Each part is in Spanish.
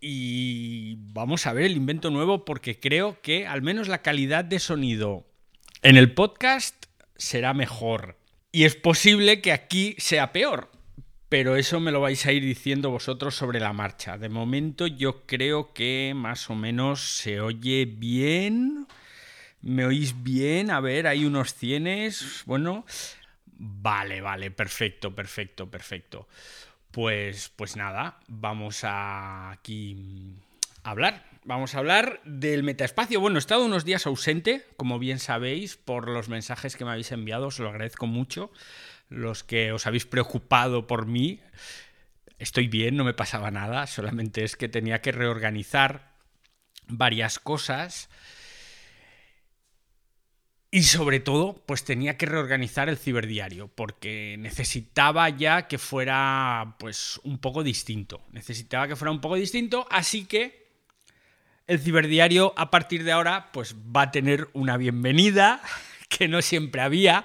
y vamos a ver el invento nuevo porque creo que al menos la calidad de sonido en el podcast será mejor. Y es posible que aquí sea peor, pero eso me lo vais a ir diciendo vosotros sobre la marcha. De momento yo creo que más o menos se oye bien. ¿Me oís bien? A ver, hay unos cienes. Bueno, vale, vale, perfecto, perfecto, perfecto. Pues, pues nada, vamos a aquí a hablar. Vamos a hablar del metaespacio. Bueno, he estado unos días ausente, como bien sabéis, por los mensajes que me habéis enviado, os lo agradezco mucho. Los que os habéis preocupado por mí. Estoy bien, no me pasaba nada, solamente es que tenía que reorganizar varias cosas y sobre todo, pues tenía que reorganizar el ciberdiario, porque necesitaba ya que fuera pues un poco distinto. Necesitaba que fuera un poco distinto, así que el ciberdiario a partir de ahora pues va a tener una bienvenida que no siempre había.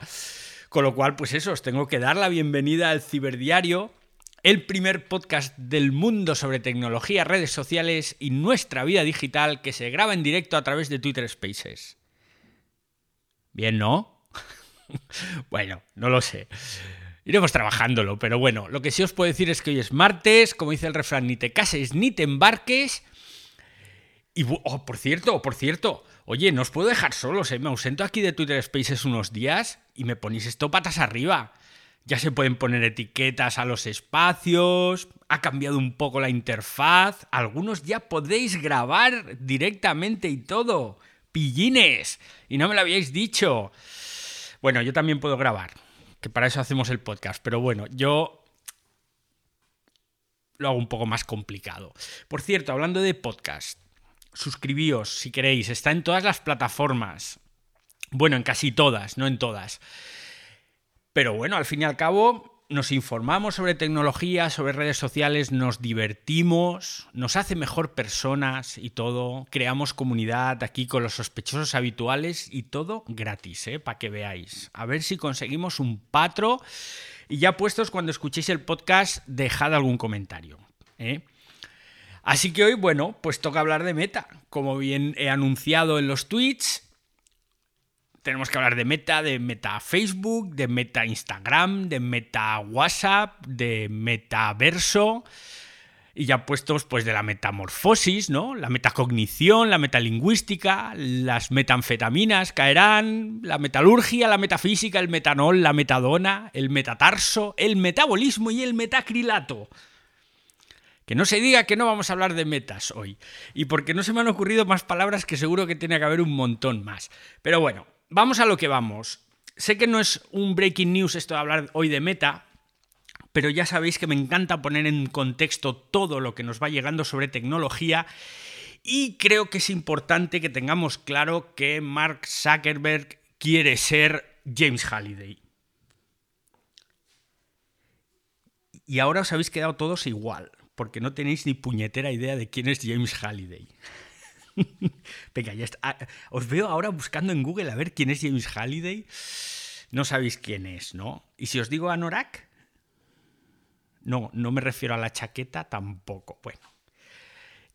Con lo cual, pues eso, os tengo que dar la bienvenida al ciberdiario, el primer podcast del mundo sobre tecnología, redes sociales y nuestra vida digital que se graba en directo a través de Twitter Spaces. Bien, ¿no? bueno, no lo sé. Iremos trabajándolo, pero bueno, lo que sí os puedo decir es que hoy es martes, como dice el refrán, ni te cases ni te embarques. Y, oh, por cierto, por cierto, oye, no os puedo dejar solos, ¿eh? me ausento aquí de Twitter Spaces unos días y me ponéis esto patas arriba. Ya se pueden poner etiquetas a los espacios, ha cambiado un poco la interfaz, algunos ya podéis grabar directamente y todo pillines. Y no me lo habíais dicho. Bueno, yo también puedo grabar, que para eso hacemos el podcast. Pero bueno, yo lo hago un poco más complicado. Por cierto, hablando de podcast, suscribíos si queréis. Está en todas las plataformas. Bueno, en casi todas, no en todas. Pero bueno, al fin y al cabo, nos informamos sobre tecnología, sobre redes sociales, nos divertimos, nos hace mejor personas y todo, creamos comunidad aquí con los sospechosos habituales y todo gratis, ¿eh? para que veáis. A ver si conseguimos un patro y ya puestos cuando escuchéis el podcast, dejad algún comentario. ¿eh? Así que hoy, bueno, pues toca hablar de meta. Como bien he anunciado en los tweets, tenemos que hablar de meta, de meta Facebook, de meta Instagram, de meta WhatsApp, de metaverso. Y ya puestos pues de la metamorfosis, ¿no? La metacognición, la metalingüística, las metanfetaminas caerán, la metalurgia, la metafísica, el metanol, la metadona, el metatarso, el metabolismo y el metacrilato. Que no se diga que no vamos a hablar de metas hoy. Y porque no se me han ocurrido más palabras que seguro que tiene que haber un montón más. Pero bueno, vamos a lo que vamos. Sé que no es un breaking news esto de hablar hoy de meta, pero ya sabéis que me encanta poner en contexto todo lo que nos va llegando sobre tecnología y creo que es importante que tengamos claro que Mark Zuckerberg quiere ser James Halliday. Y ahora os habéis quedado todos igual, porque no tenéis ni puñetera idea de quién es James Halliday. Ah, os veo ahora buscando en Google a ver quién es James Halliday. No sabéis quién es, ¿no? Y si os digo Anorak, no, no me refiero a la chaqueta tampoco. Bueno,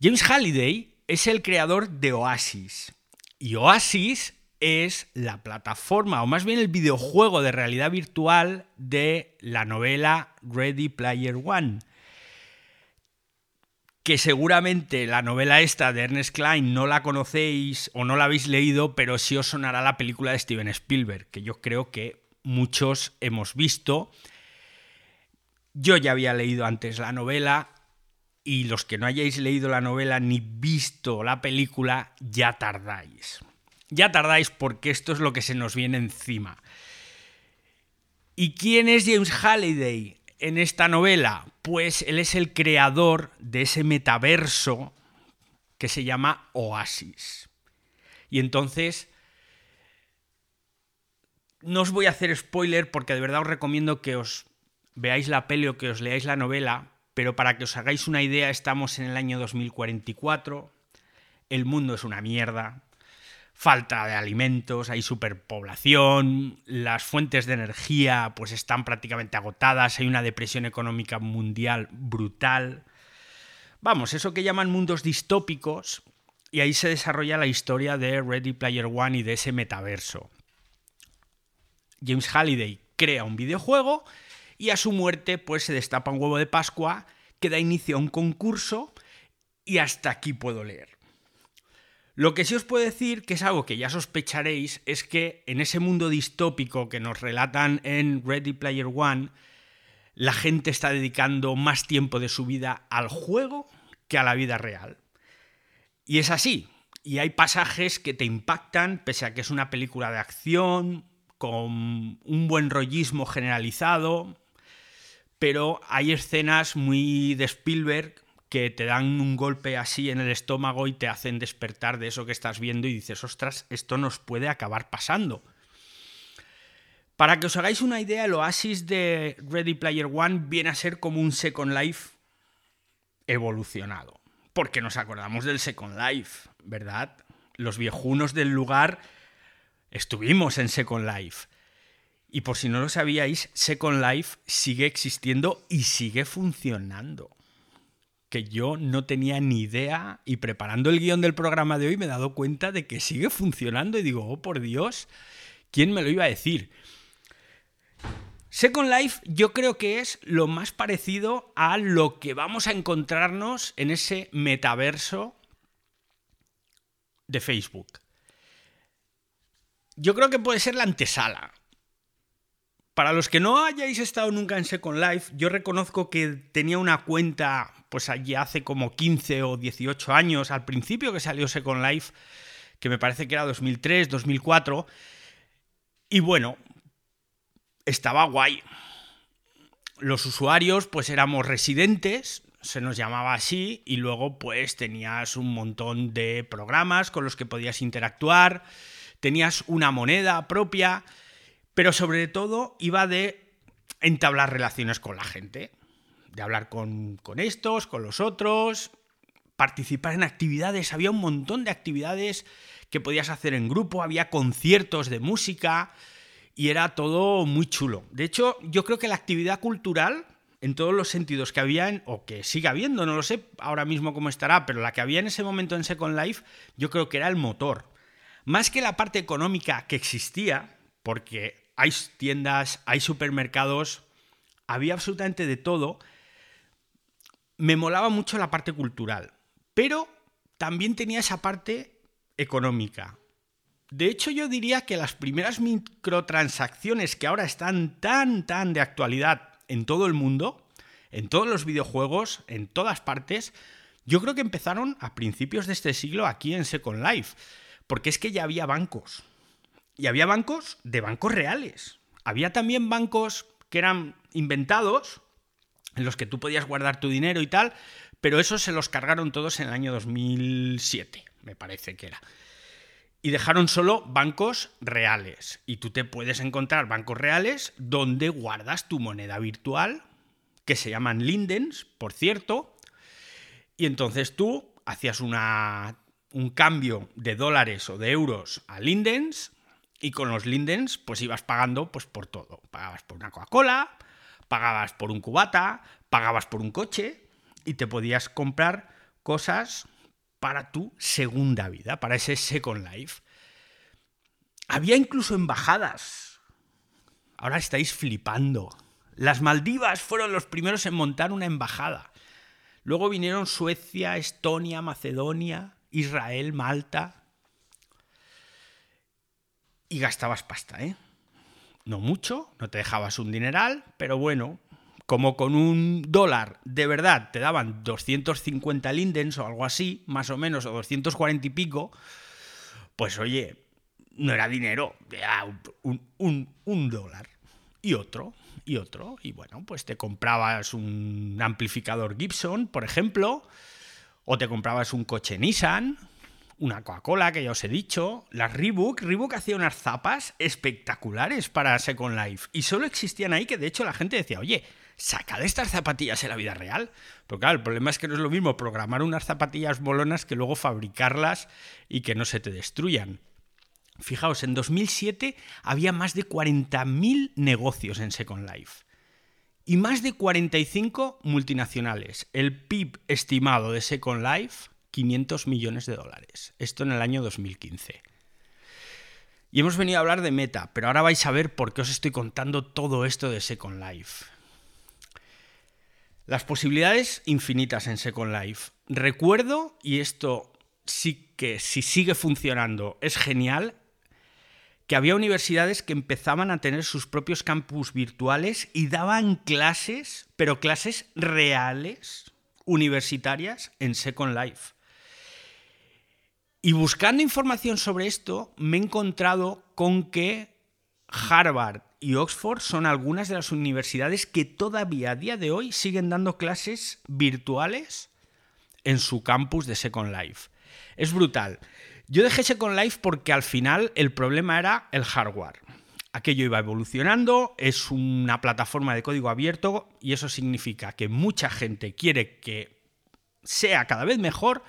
James Halliday es el creador de Oasis. Y Oasis es la plataforma, o más bien el videojuego de realidad virtual de la novela Ready Player One que seguramente la novela esta de Ernest Klein no la conocéis o no la habéis leído, pero sí os sonará la película de Steven Spielberg, que yo creo que muchos hemos visto. Yo ya había leído antes la novela y los que no hayáis leído la novela ni visto la película, ya tardáis. Ya tardáis porque esto es lo que se nos viene encima. ¿Y quién es James Halliday? En esta novela? Pues él es el creador de ese metaverso que se llama Oasis. Y entonces, no os voy a hacer spoiler porque de verdad os recomiendo que os veáis la peli o que os leáis la novela, pero para que os hagáis una idea, estamos en el año 2044, el mundo es una mierda, falta de alimentos, hay superpoblación, las fuentes de energía pues están prácticamente agotadas, hay una depresión económica mundial brutal. Vamos, eso que llaman mundos distópicos, y ahí se desarrolla la historia de Ready Player One y de ese metaverso. James Halliday crea un videojuego y a su muerte pues se destapa un huevo de Pascua que da inicio a un concurso y hasta aquí puedo leer. Lo que sí os puedo decir, que es algo que ya sospecharéis, es que en ese mundo distópico que nos relatan en Ready Player One, la gente está dedicando más tiempo de su vida al juego que a la vida real. Y es así. Y hay pasajes que te impactan, pese a que es una película de acción, con un buen rollismo generalizado, pero hay escenas muy de Spielberg que te dan un golpe así en el estómago y te hacen despertar de eso que estás viendo y dices, ostras, esto nos puede acabar pasando. Para que os hagáis una idea, el oasis de Ready Player One viene a ser como un Second Life evolucionado. Porque nos acordamos del Second Life, ¿verdad? Los viejunos del lugar estuvimos en Second Life. Y por si no lo sabíais, Second Life sigue existiendo y sigue funcionando. Que yo no tenía ni idea y preparando el guion del programa de hoy me he dado cuenta de que sigue funcionando y digo, oh por Dios, ¿quién me lo iba a decir? Second Life yo creo que es lo más parecido a lo que vamos a encontrarnos en ese metaverso de Facebook. Yo creo que puede ser la antesala. Para los que no hayáis estado nunca en Second Life, yo reconozco que tenía una cuenta, pues allí hace como 15 o 18 años, al principio que salió Second Life, que me parece que era 2003, 2004, y bueno, estaba guay. Los usuarios, pues éramos residentes, se nos llamaba así, y luego pues tenías un montón de programas con los que podías interactuar, tenías una moneda propia, pero sobre todo iba de entablar relaciones con la gente, de hablar con, estos, con los otros, participar en actividades, había un montón de actividades que podías hacer en grupo, había conciertos de música y era todo muy chulo. De hecho, yo creo que la actividad cultural, en todos los sentidos que había, o que sigue habiendo, no lo sé ahora mismo cómo estará, pero la que había en ese momento en Second Life, yo creo que era el motor. Más que la parte económica que existía, porque hay tiendas, hay supermercados, había absolutamente de todo. Me molaba mucho la parte cultural, pero también tenía esa parte económica. De hecho, yo diría que las primeras microtransacciones que ahora están tan, tan de actualidad en todo el mundo, en todos los videojuegos, en todas partes, yo creo que empezaron a principios de este siglo aquí en Second Life, porque es que ya había bancos. Y había bancos de bancos reales. Había también bancos que eran inventados, en los que tú podías guardar tu dinero y tal, pero esos se los cargaron todos en el año 2007, me parece que era. Y dejaron solo bancos reales. Y tú te puedes encontrar bancos reales donde guardas tu moneda virtual, que se llaman Lindens, por cierto. Y entonces tú hacías una, un cambio de dólares o de euros a Lindens y con los Lindens, pues ibas pagando pues, por todo. Pagabas por una Coca-Cola, pagabas por un cubata, pagabas por un coche y te podías comprar cosas para tu segunda vida, para ese Second Life. Había incluso embajadas. Ahora estáis flipando. Las Maldivas fueron los primeros en montar una embajada. Luego vinieron Suecia, Estonia, Macedonia, Israel, Malta y gastabas pasta, ¿eh? No mucho, no te dejabas un dineral, pero bueno, como con un dólar de verdad te daban 250 lindens o algo así, más o menos, o 240 y pico, pues oye, no era dinero, era un, un, un dólar. Y otro, y otro, y bueno, pues te comprabas un amplificador Gibson, por ejemplo, o te comprabas un coche Nissan, una Coca-Cola, que ya os he dicho, la Reebok. Reebok hacía unas zapas espectaculares para Second Life y solo existían ahí que de hecho la gente decía, oye, sacad estas zapatillas en la vida real. Pero claro, el problema es que no es lo mismo programar unas zapatillas bolonas que luego fabricarlas y que no se te destruyan. Fijaos, en 2007 había más de 40.000 negocios en Second Life. y más de 45 multinacionales. El PIB estimado de Second Life, 500 millones de dólares. Esto en el año 2015. Y hemos venido a hablar de Meta, pero ahora vais a ver por qué os estoy contando todo esto de Second Life. Las posibilidades infinitas en Second Life. Recuerdo, y esto sí que si sigue funcionando es genial, que había universidades que empezaban a tener sus propios campus virtuales y daban clases, pero clases reales, universitarias, en Second Life. Y buscando información sobre esto, me he encontrado con que Harvard y Oxford son algunas de las universidades que todavía a día de hoy siguen dando clases virtuales en su campus de Second Life. Es brutal. Yo dejé Second Life porque al final el problema era el hardware. Aquello iba evolucionando, es una plataforma de código abierto y eso significa que mucha gente quiere que sea cada vez mejor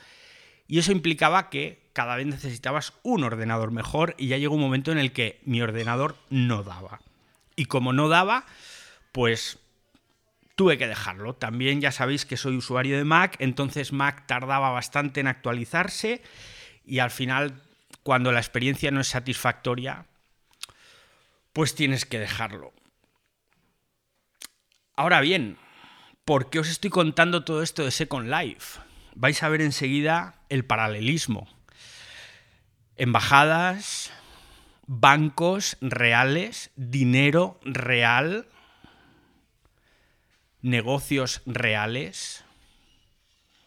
y eso implicaba que cada vez necesitabas un ordenador mejor y ya llegó un momento en el que mi ordenador no daba. Y como no daba, pues tuve que dejarlo. También ya sabéis que soy usuario de Mac, entonces Mac tardaba bastante en actualizarse y al final, cuando la experiencia no es satisfactoria, pues tienes que dejarlo. Ahora bien, ¿por qué os estoy contando todo esto de Second Life? Vais a ver enseguida el paralelismo. Embajadas, bancos reales, dinero real, negocios reales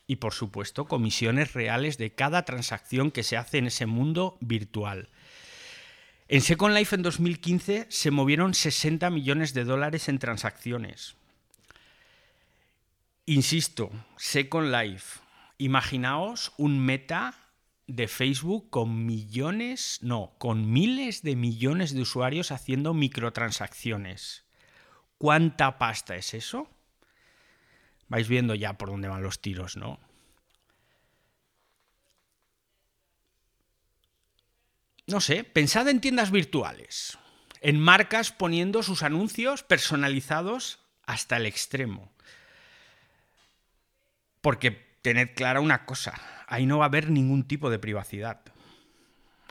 y por supuesto comisiones reales de cada transacción que se hace en ese mundo virtual. En Second Life en 2015 se movieron 60 millones de dólares en transacciones. Insisto, Second Life. Imaginaos un meta de Facebook con millones, no, con miles de millones de usuarios haciendo microtransacciones. ¿Cuánta pasta es eso? Vais viendo ya por dónde van los tiros, ¿no? No sé, pensad en tiendas virtuales, en marcas poniendo sus anuncios personalizados hasta el extremo. Porque tened clara una cosa, ahí no va a haber ningún tipo de privacidad.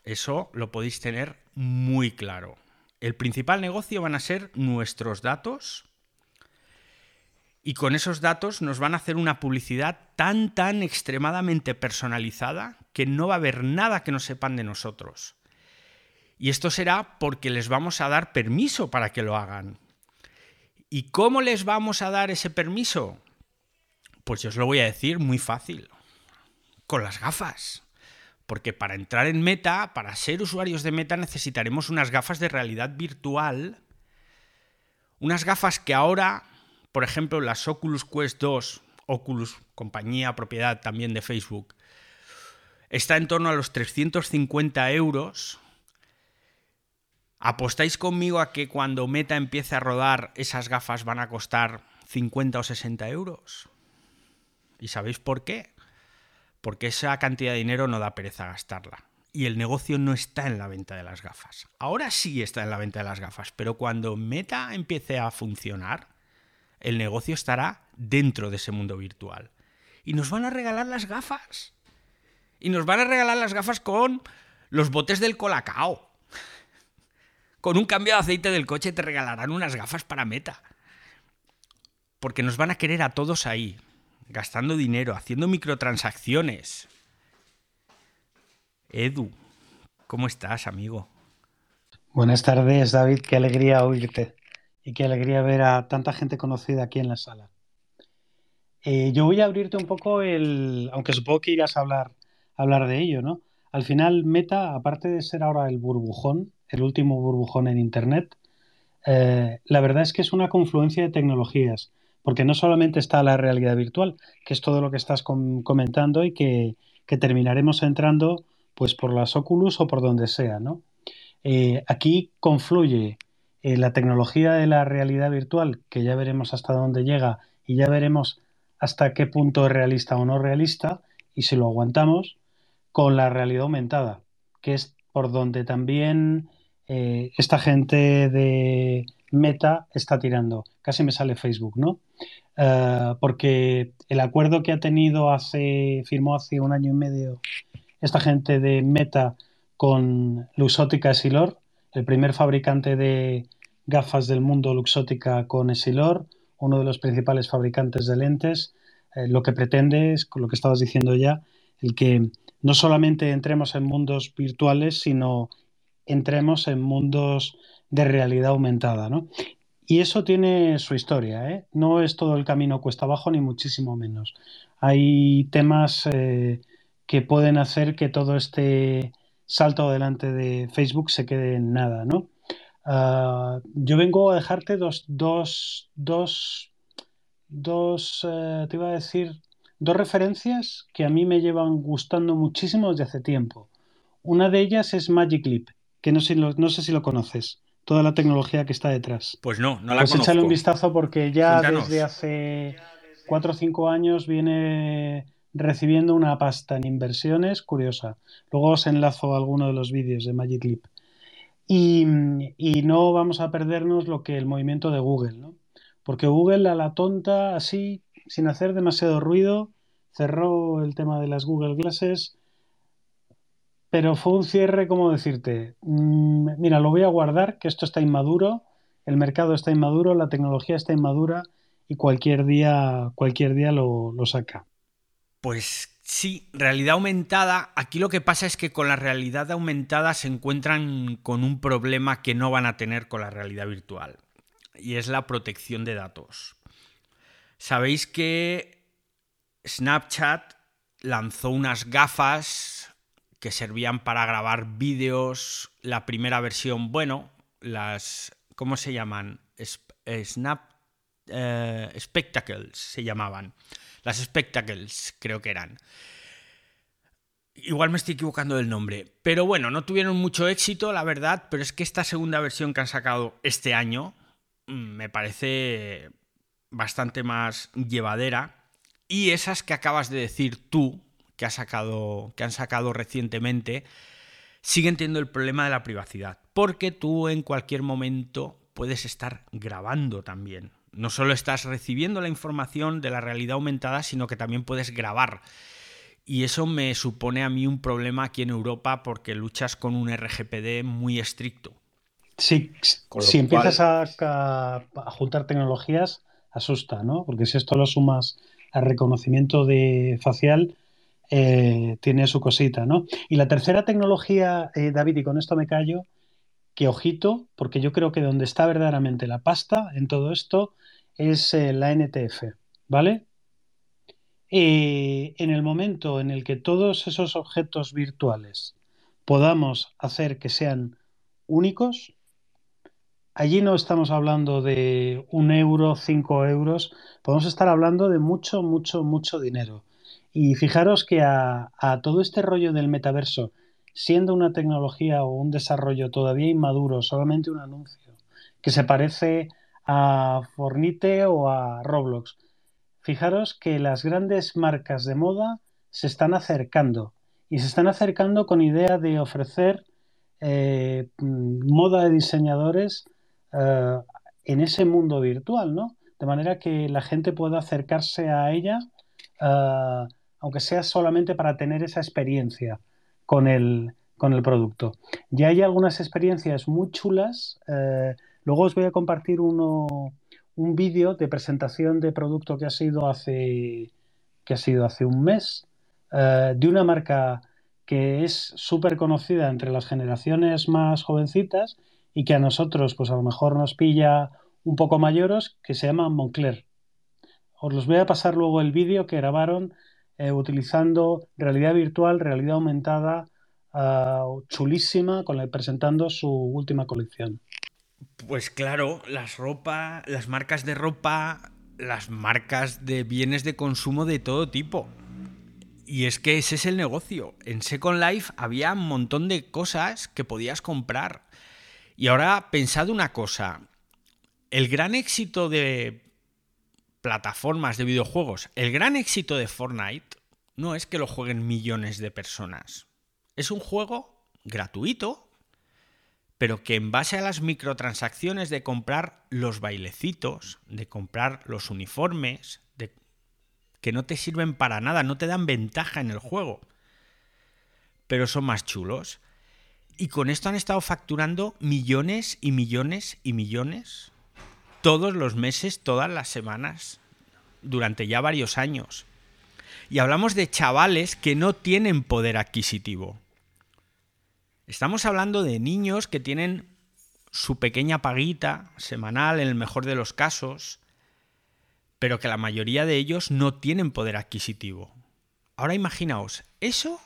Eso lo podéis tener muy claro. El principal negocio van a ser nuestros datos y con esos datos nos van a hacer una publicidad tan, tan extremadamente personalizada que no va a haber nada que no sepan de nosotros. Y esto será porque les vamos a dar permiso para que lo hagan. ¿Y cómo les vamos a dar ese permiso? Pues yo os lo voy a decir muy fácil. Con las gafas. Porque para entrar en Meta, para ser usuarios de Meta, necesitaremos unas gafas de realidad virtual. Unas gafas que ahora por ejemplo, las Oculus Quest 2, Oculus, compañía, propiedad también de Facebook, está en torno a los 350 euros. ¿Apostáis conmigo a que cuando Meta empiece a rodar esas gafas van a costar 50 o 60 euros? ¿Y sabéis por qué? Porque esa cantidad de dinero no da pereza gastarla. Y el negocio no está en la venta de las gafas. Ahora sí está en la venta de las gafas, pero cuando Meta empiece a funcionar, el negocio estará dentro de ese mundo virtual. Y nos van a regalar las gafas. Y nos van a regalar las gafas con los botes del colacao. Con un cambio de aceite del coche te regalarán unas gafas para meta. Porque nos van a querer a todos ahí, gastando dinero, haciendo microtransacciones. Edu, ¿cómo estás, amigo? Buenas tardes, David. Qué alegría oírte y qué alegría ver a tanta gente conocida aquí en la sala. Eh, yo voy a abrirte un poco el, aunque supongo que irás a hablar, hablar de ello, ¿no? Al final, Meta, aparte de ser ahora el burbujón, el último burbujón en Internet, eh, la verdad es que es una confluencia de tecnologías, porque no solamente está la realidad virtual, que es todo lo que estás comentando y que, terminaremos entrando pues por las Oculus o por donde sea, ¿no? Eh, aquí confluye eh, la tecnología de la realidad virtual, que ya veremos hasta dónde llega y ya veremos hasta qué punto es realista o no realista, y si lo aguantamos, con la realidad aumentada, que es por donde también eh, esta gente de Meta está tirando. Casi me sale Facebook, ¿no? Eh, porque el acuerdo que ha tenido hace, firmó hace un año y medio esta gente de Meta con Luxótica Esilor, el primer fabricante de gafas del mundo Luxótica con Esilor, uno de los principales fabricantes de lentes, eh, lo que pretende es, con lo que estabas diciendo ya, el que no solamente entremos en mundos virtuales, sino entremos en mundos de realidad aumentada, ¿no? Y eso tiene su historia, ¿eh? No es todo el camino cuesta abajo, ni muchísimo menos. Hay temas eh, que pueden hacer que todo este salto adelante de Facebook se quede en nada, ¿no? Ah, yo vengo a dejarte dos, dos, dos, dos eh, te iba a decir, dos referencias que a mí me llevan gustando muchísimo desde hace tiempo. Una de ellas es Magic que no sé si lo conoces, toda la tecnología que está detrás. Pues no, no la pues conozco. échale un vistazo porque ya desde hace cuatro o cinco años viene recibiendo una pasta en inversiones curiosa. Luego os enlazo a alguno de los vídeos de Magic Leap. Y, no vamos a perdernos lo que el movimiento de Google, ¿no? Porque Google a la tonta, así, sin hacer demasiado ruido, cerró el tema de las Google Glasses, pero fue un cierre, como decirte, mm, mira, lo voy a guardar, que esto está inmaduro, el mercado está inmaduro, la tecnología está inmadura y cualquier día, cualquier día lo saca. Pues sí, realidad aumentada. Aquí lo que pasa es que con la realidad aumentada se encuentran con un problema que no van a tener con la realidad virtual. Y es la protección de datos. Sabéis que Snapchat lanzó unas gafas que servían para grabar vídeos. La primera versión, bueno, las... ¿Cómo se llaman? Snap eh, Spectacles se llamaban las Spectacles, creo que eran. Igual me estoy equivocando del nombre. Pero bueno, no tuvieron mucho éxito, la verdad. Pero es que esta segunda versión que han sacado este año mm, me parece bastante más llevadera. Y esas que acabas de decir tú, que, sacado, que han sacado recientemente, siguen teniendo el problema de la privacidad. Porque tú en cualquier momento puedes estar grabando también no solo estás recibiendo la información de la realidad aumentada, sino que también puedes grabar. Y eso me supone a mí un problema aquí en Europa porque luchas con un RGPD muy estricto. Sí, si empiezas a, juntar tecnologías, asusta, ¿no? Porque si esto lo sumas al reconocimiento de facial, eh, tiene su cosita, ¿no? Y la tercera tecnología, eh, David, y con esto me callo, que ojito, porque yo creo que donde está verdaderamente la pasta en todo esto es eh, la NTF, ¿vale? en el momento en el que todos esos objetos virtuales podamos hacer que sean únicos, allí no estamos hablando de un euro, cinco euros, podemos estar hablando de mucho, mucho, mucho dinero. Y fijaros que a, todo este rollo del metaverso, siendo una tecnología o un desarrollo todavía inmaduro, solamente un anuncio, que se parece a Fornite o a Roblox. Fijaros que las grandes marcas de moda se están acercando y se están acercando con idea de ofrecer eh, moda de diseñadores eh, en ese mundo virtual, ¿no? De manera que la gente pueda acercarse a ella, eh, aunque sea solamente para tener esa experiencia con el, con el producto. Ya hay algunas experiencias muy chulas Luego os voy a compartir uno, un vídeo de presentación de producto que ha sido hace, que ha sido hace un mes eh, de una marca que es súper conocida entre las generaciones más jovencitas y que a nosotros pues a lo mejor nos pilla un poco mayores, que se llama Moncler. Os los voy a pasar luego el vídeo que grabaron eh, utilizando realidad virtual, realidad aumentada, eh, chulísima, con presentando su última colección. Pues claro, las ropa, las marcas de ropa, las marcas de bienes de consumo de todo tipo. Y es que ese es el negocio. En Second Life había un montón de cosas que podías comprar. Y ahora pensad una cosa. El gran éxito de plataformas de videojuegos, el gran éxito de Fortnite no es que lo jueguen millones de personas. Es un juego gratuito pero que en base a las microtransacciones de comprar los bailecitos, de comprar los uniformes, de que no te sirven para nada, no te dan ventaja en el juego, pero son más chulos. Y con esto han estado facturando millones y millones y millones todos los meses, todas las semanas, durante ya varios años. Y hablamos de chavales que no tienen poder adquisitivo. Estamos hablando de niños que tienen su pequeña paguita semanal en el mejor de los casos, pero que la mayoría de ellos no tienen poder adquisitivo. Ahora imaginaos eso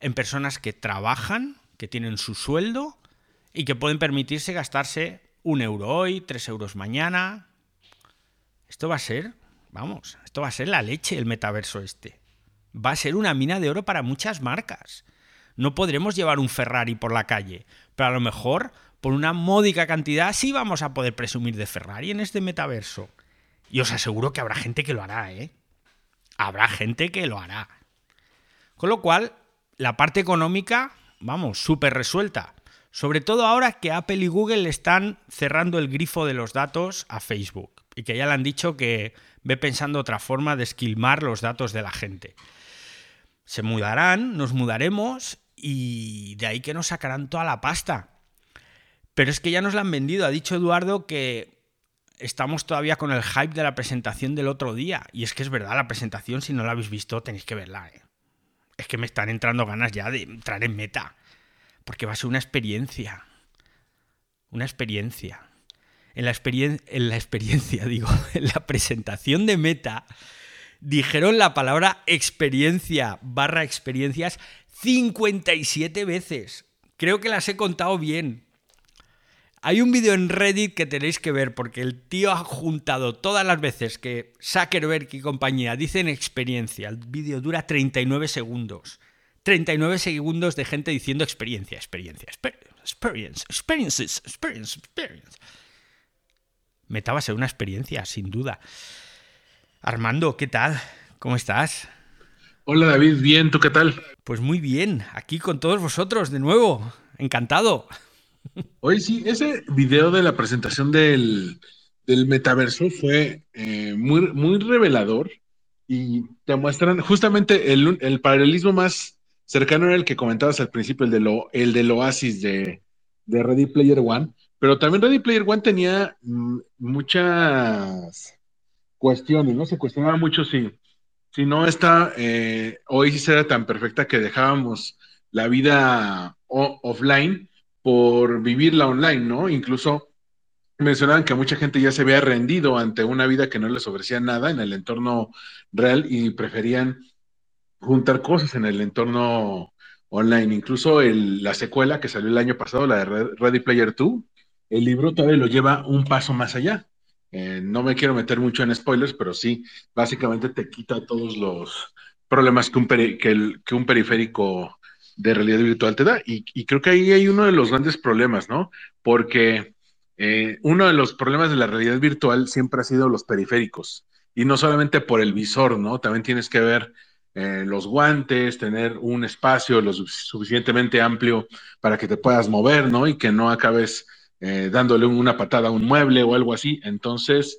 en personas que trabajan, que tienen su sueldo y que pueden permitirse gastarse un euro hoy, tres euros mañana. Esto va a ser, vamos, esto va a ser la leche el metaverso este. Va a ser una mina de oro para muchas marcas. No podremos llevar un Ferrari por la calle, pero a lo mejor por una módica cantidad sí vamos a poder presumir de Ferrari en este metaverso. Y os aseguro que habrá gente que lo hará, ¿eh? Habrá gente que lo hará. Con lo cual, la parte económica vamos, súper resuelta. Sobre todo ahora que Apple y Google le están cerrando el grifo de los datos a Facebook y que ya le han dicho que ve pensando otra forma de esquilmar los datos de la gente. Se mudarán, nos mudaremos y de ahí que nos sacarán toda la pasta. Pero es que ya nos la han vendido. Ha dicho Eduardo que estamos todavía con el hype de la presentación del otro día. Y es que es verdad, la presentación, si no la habéis visto, tenéis que verla. ¿eh? es que me están entrando ganas ya de entrar en meta. Porque va a ser una experiencia. Una experiencia. En la, en la experiencia, digo, en la presentación de meta, dijeron la palabra experiencia barra experiencias 57 veces. Creo que las he contado bien. Hay un vídeo en Reddit que tenéis que ver porque el tío ha juntado todas las veces que Zuckerberg y compañía dicen experiencia. El vídeo dura 39 segundos. 39 segundos de gente diciendo experiencia, experiencia, experience, experiences, experience, experience. Meta va a ser una experiencia, sin duda. Armando, ¿qué tal? ¿Cómo estás? Hola David, bien, ¿tú qué tal? Pues muy bien, aquí con todos vosotros de nuevo. Encantado. Oye, sí, ese video de la presentación del, metaverso fue eh, muy, muy revelador y te muestran justamente el, paralelismo más cercano era el que comentabas al principio, el, de lo, el del Oasis de, Ready Player One, pero también Ready Player One tenía mm, muchas cuestiones, ¿no? Se cuestionaba mucho si, si no está, eh, Oasis era tan perfecta que dejábamos la vida offline por vivirla online, ¿no? Incluso mencionaban que mucha gente ya se había rendido ante una vida que no les ofrecía nada en el entorno real y preferían juntar cosas en el entorno online. Incluso la secuela que salió el año pasado, la de Ready Player 2, el libro todavía lo lleva un paso más allá. Eh, no me quiero meter mucho en spoilers, pero sí, básicamente te quita todos los problemas que un, que un periférico de realidad virtual te da. Y, creo que ahí hay uno de los grandes problemas, ¿no? Porque eh, uno de los problemas de la realidad virtual siempre ha sido los periféricos. Y no solamente por el visor, ¿no? También tienes que ver eh, los guantes, tener un espacio lo suficientemente amplio para que te puedas mover, ¿no? Y que no acabes eh, dándole una patada a un mueble o algo así. Entonces,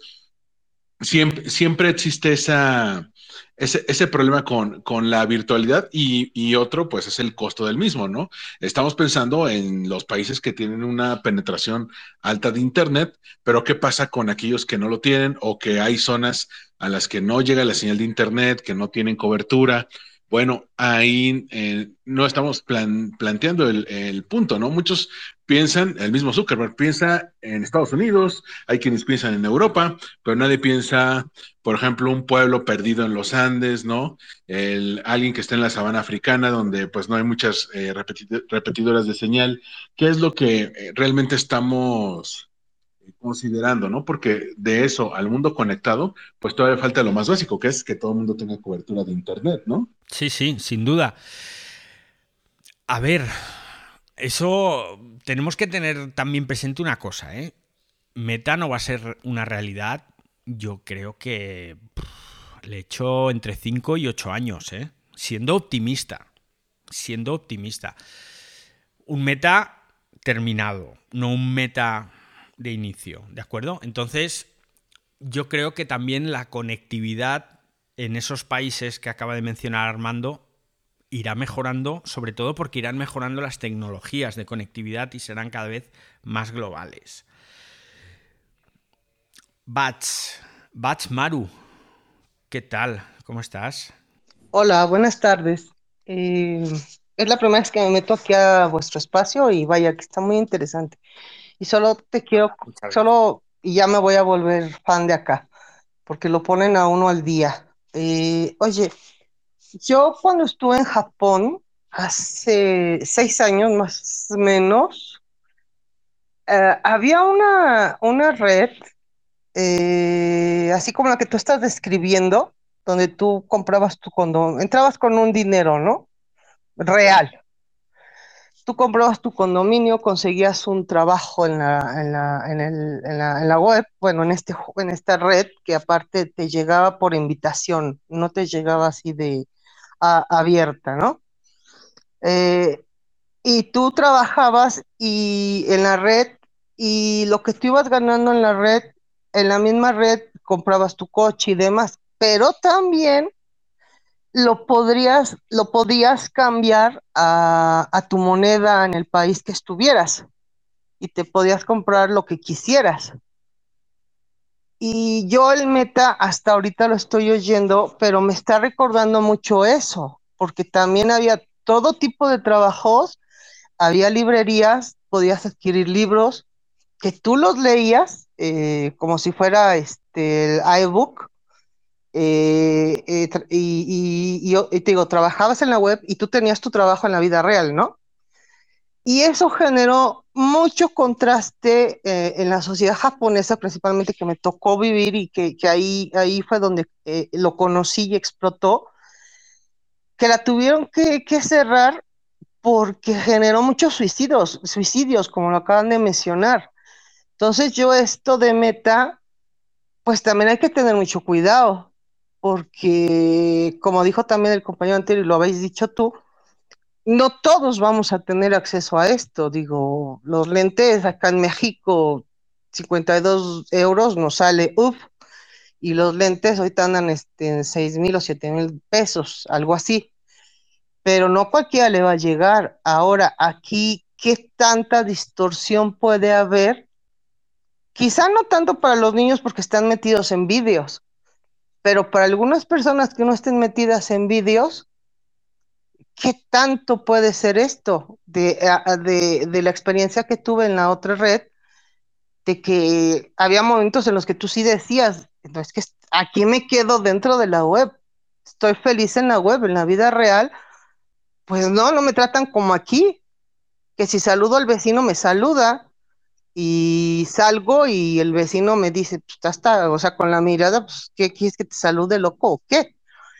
siempre, siempre existe esa, ese, problema con, la virtualidad y, otro, pues es el costo del mismo, ¿no? Estamos pensando en los países que tienen una penetración alta de Internet, pero ¿qué pasa con aquellos que no lo tienen o que hay zonas a las que no llega la señal de Internet, que no tienen cobertura? Bueno, ahí eh, no estamos planteando el, punto, ¿no? Muchos piensan, el mismo Zuckerberg piensa en Estados Unidos, hay quienes piensan en Europa, pero nadie piensa, por ejemplo, un pueblo perdido en los Andes, ¿no? El, alguien que está en la sabana africana, donde pues no hay muchas eh, repetidoras de señal. ¿Qué es lo que eh, realmente estamos considerando, ¿no? Porque de eso al mundo conectado, pues todavía falta lo más básico, que es que todo el mundo tenga cobertura de Internet, ¿no? Sí, sí, sin duda. A ver, eso tenemos que tener también presente una cosa, ¿eh? Meta no va a ser una realidad, yo creo que le echo entre 5 y 8 años, ¿eh? Siendo optimista, siendo optimista. Un meta terminado, no un meta de inicio, ¿de acuerdo? Entonces, yo creo que también la conectividad en esos países que acaba de mencionar Armando irá mejorando, sobre todo porque irán mejorando las tecnologías de conectividad y serán cada vez más globales. Bats, Bats Maru, ¿qué tal? ¿Cómo estás? Hola, buenas tardes. Eh, es la primera vez que me meto aquí a vuestro espacio y vaya, que está muy interesante. Y solo te quiero, solo, y ya me voy a volver fan de acá, porque lo ponen a uno al día. Eh, oye, yo cuando estuve en Japón, hace seis años más o menos, eh, había una, una red, eh, así como la que tú estás describiendo, donde tú comprabas tu condominio, entrabas con un dinero, ¿no? Real. Tú comprabas tu condominio, conseguías un trabajo en la, en la, en en la, en la web, bueno, en, este, en esta red, que aparte te llegaba por invitación, no te llegaba así de abierta, ¿no? Eh, y tú trabajabas y en la red y lo que tú ibas ganando en la red, en la misma red comprabas tu coche y demás, pero también lo podrías, lo podías cambiar a, tu moneda en el país que estuvieras y te podías comprar lo que quisieras. Y yo el meta hasta ahorita lo estoy oyendo, pero me está recordando mucho eso, porque también había todo tipo de trabajos, había librerías, podías adquirir libros que tú los leías eh, como si fuera este, el iBook. Eh, eh, y, y, te digo, trabajabas en la web y tú tenías tu trabajo en la vida real, ¿no? Y eso generó mucho contraste eh, en la sociedad japonesa, principalmente que me tocó vivir y que, que ahí, ahí fue donde eh, lo conocí y explotó, que la tuvieron que, que, cerrar porque generó muchos suicidios, suicidios, como lo acaban de mencionar. Entonces yo esto de meta, pues también hay que tener mucho cuidado, porque como dijo también el compañero anterior y lo habéis dicho tú, no todos vamos a tener acceso a esto. Digo, los lentes acá en México, 52 euros nos sale, uff, y los lentes ahorita andan este, en 6 mil o 7 mil pesos, algo así. Pero no cualquiera le va a llegar. Ahora, aquí, ¿qué tanta distorsión puede haber? Quizá no tanto para los niños porque están metidos en vídeos, pero para algunas personas que no estén metidas en vídeos, ¿qué tanto puede ser esto? De, de, de, la experiencia que tuve en la otra red, de que había momentos en los que tú sí decías, no es que aquí me quedo dentro de la web, estoy feliz en la web, en la vida real, pues no, no me tratan como aquí, que si saludo al vecino me saluda y salgo y el vecino me dice, pues está, o sea, con la mirada, pues, ¿qué quieres que te salude loco o qué?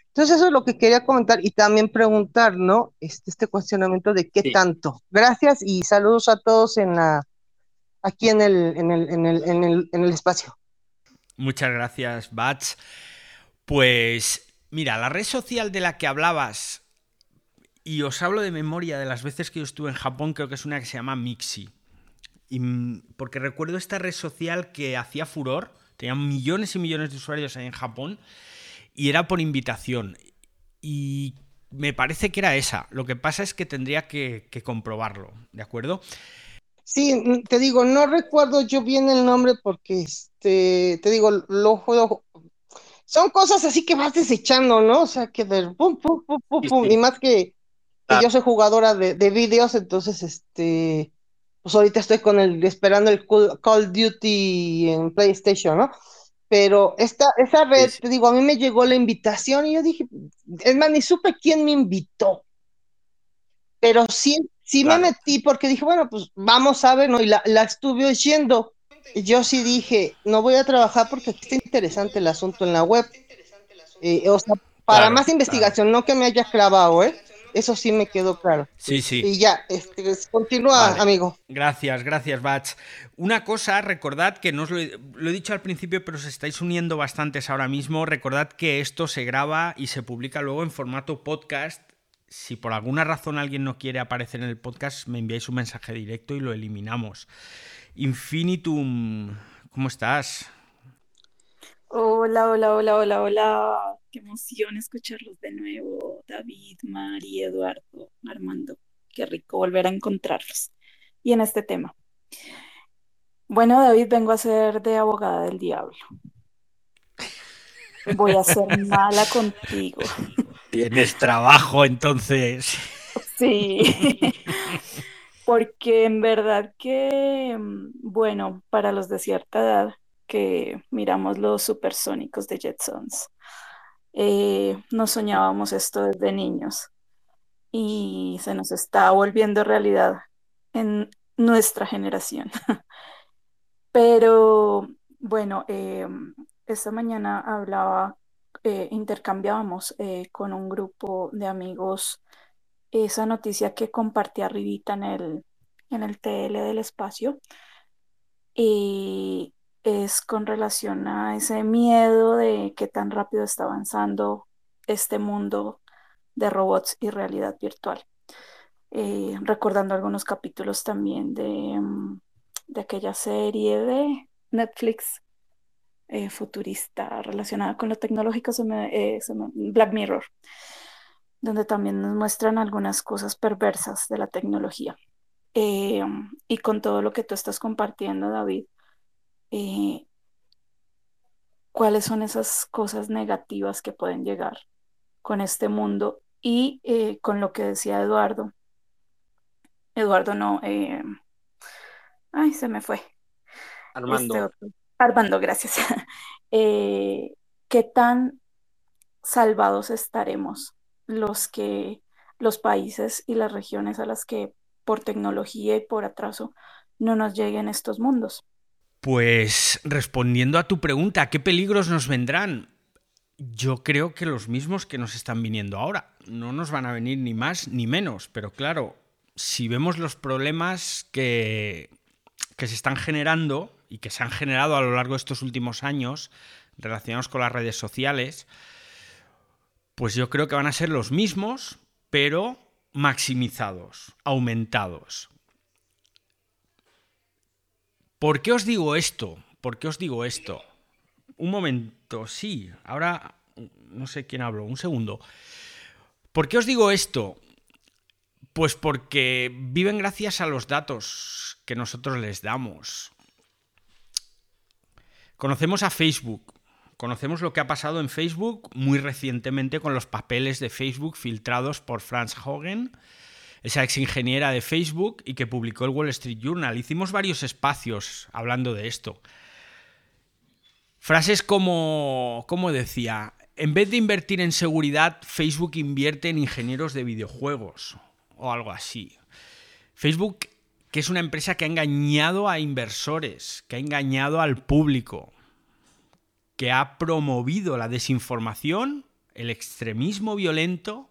Entonces eso es lo que quería comentar y también preguntar, ¿no? Este, este cuestionamiento de qué sí. tanto. Gracias y saludos a todos en la aquí en el, en el, en el, en el, en el espacio. Muchas gracias, Bats. Pues mira, la red social de la que hablabas, y os hablo de memoria de las veces que yo estuve en Japón, creo que es una que se llama Mixi. Y, porque recuerdo esta red social que hacía furor, tenía millones y millones de usuarios ahí en Japón y era por invitación. Y me parece que era esa. Lo que pasa es que tendría que, que, comprobarlo, ¿de acuerdo? Sí, te digo, no recuerdo yo bien el nombre porque, este, te digo, lo juego. Son cosas así que vas desechando, ¿no? O sea, que del pum, pum, pum, pum, pum. Y más que, que ah. yo soy jugadora de, de vídeos, entonces, este, pues ahorita estoy con el, esperando el Call, Call Duty en PlayStation, ¿no? pero esta, esa red, sí. te digo, a mí me llegó la invitación y yo dije, es más, ni supe quién me invitó, pero sí, sí claro. me metí porque dije, bueno, pues vamos a ver, ¿no? Y la, la estuve oyendo. Y yo sí dije, no voy a trabajar porque está interesante el asunto en la web. Eh, o sea, para claro, más investigación, claro. no que me haya clavado, ¿eh? Eso sí me quedó claro. Sí, sí. Y ya, este, continúa, vale. amigo. Gracias, gracias, Bats. Una cosa, recordad que no os lo he, lo he, dicho al principio, pero os estáis uniendo bastantes ahora mismo. Recordad que esto se graba y se publica luego en formato podcast si por alguna razón alguien no quiere aparecer en el podcast, me enviáis un mensaje directo y lo eliminamos. Infinitum, ¿cómo estás? Hola, hola, hola, hola, hola. Qué emoción escucharlos de nuevo. David, Mari, Eduardo, Armando. Qué rico volver a encontrarlos. Y en este tema. Bueno, David, vengo a ser de abogada del diablo. Voy a ser mala contigo. Tienes trabajo entonces. Sí. Porque en verdad que, bueno, para los de cierta edad que miramos los supersónicos de Jetsons, eh, nos soñábamos esto desde niños y se nos está volviendo realidad en nuestra generación. Pero bueno, eh, esta mañana hablaba, eh, intercambiábamos eh, con un grupo de amigos esa noticia que compartí arribita en el, en el TL del espacio. Y es con relación a ese miedo de qué tan rápido está avanzando este mundo de robots y realidad virtual. Eh, recordando algunos capítulos también de, mm, de aquella serie de Netflix eh, futurista relacionada con lo tecnológico, eh, Black Mirror, donde también nos muestran algunas cosas perversas de la tecnología. y con todo lo que tú estás compartiendo, David, cuáles son esas cosas negativas que pueden llegar con este mundo y con lo que decía Eduardo, Eduardo no. Eh, ay, se me fue. Armando. Este Armando, gracias. Eh, ¿Qué tan salvados estaremos los que los países y las regiones a las que por tecnología y por atraso no nos lleguen estos mundos? Pues respondiendo a tu pregunta, ¿qué peligros nos vendrán? Yo creo que los mismos que nos están viniendo ahora. No nos van a venir ni más ni menos, pero claro, si vemos los problemas que, se están generando y que se han generado a lo largo de estos últimos años relacionados con las redes sociales, pues yo creo que van a ser los mismos, pero maximizados, aumentados. ¿Por qué os digo esto? ¿Por qué os digo esto? Un momento, sí, ahora no sé quién habló, un segundo. ¿Por qué os digo esto? Pues porque viven gracias a los datos que nosotros les damos. Conocemos a Facebook, conocemos lo que ha pasado en Facebook muy recientemente con los papeles de Facebook filtrados por Franz Hogan, esa ex ingeniera de Facebook y que publicó el Wall Street Journal. Hicimos varios espacios hablando de esto. Frases como, como decía, en vez de invertir en seguridad, Facebook invierte en ingenieros de videojuegos o algo así. Facebook, que es una empresa que ha engañado a inversores, que ha engañado al público, que ha promovido la desinformación, el extremismo violento,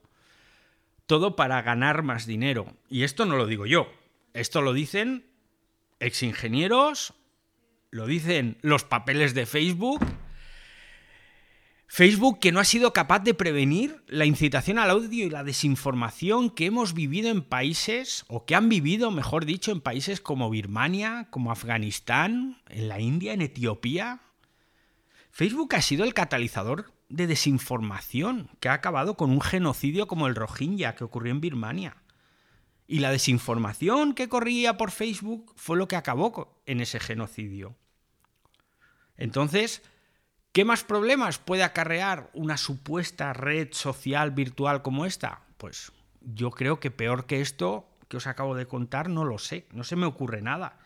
todo para ganar más dinero. Y esto no lo digo yo, esto lo dicen exingenieros, lo dicen los papeles de Facebook Facebook que no ha sido capaz de prevenir la incitación al audio y la desinformación que hemos vivido en países, o que han vivido, mejor dicho, en países como Birmania, como Afganistán, en la India, en Etiopía. Facebook ha sido el catalizador de desinformación que ha acabado con un genocidio como el Rohingya que ocurrió en Birmania. Y la desinformación que corría por Facebook fue lo que acabó en ese genocidio. Entonces, ¿Qué más problemas puede acarrear una supuesta red social virtual como esta? Pues yo creo que peor que esto que os acabo de contar no lo sé, no se me ocurre nada.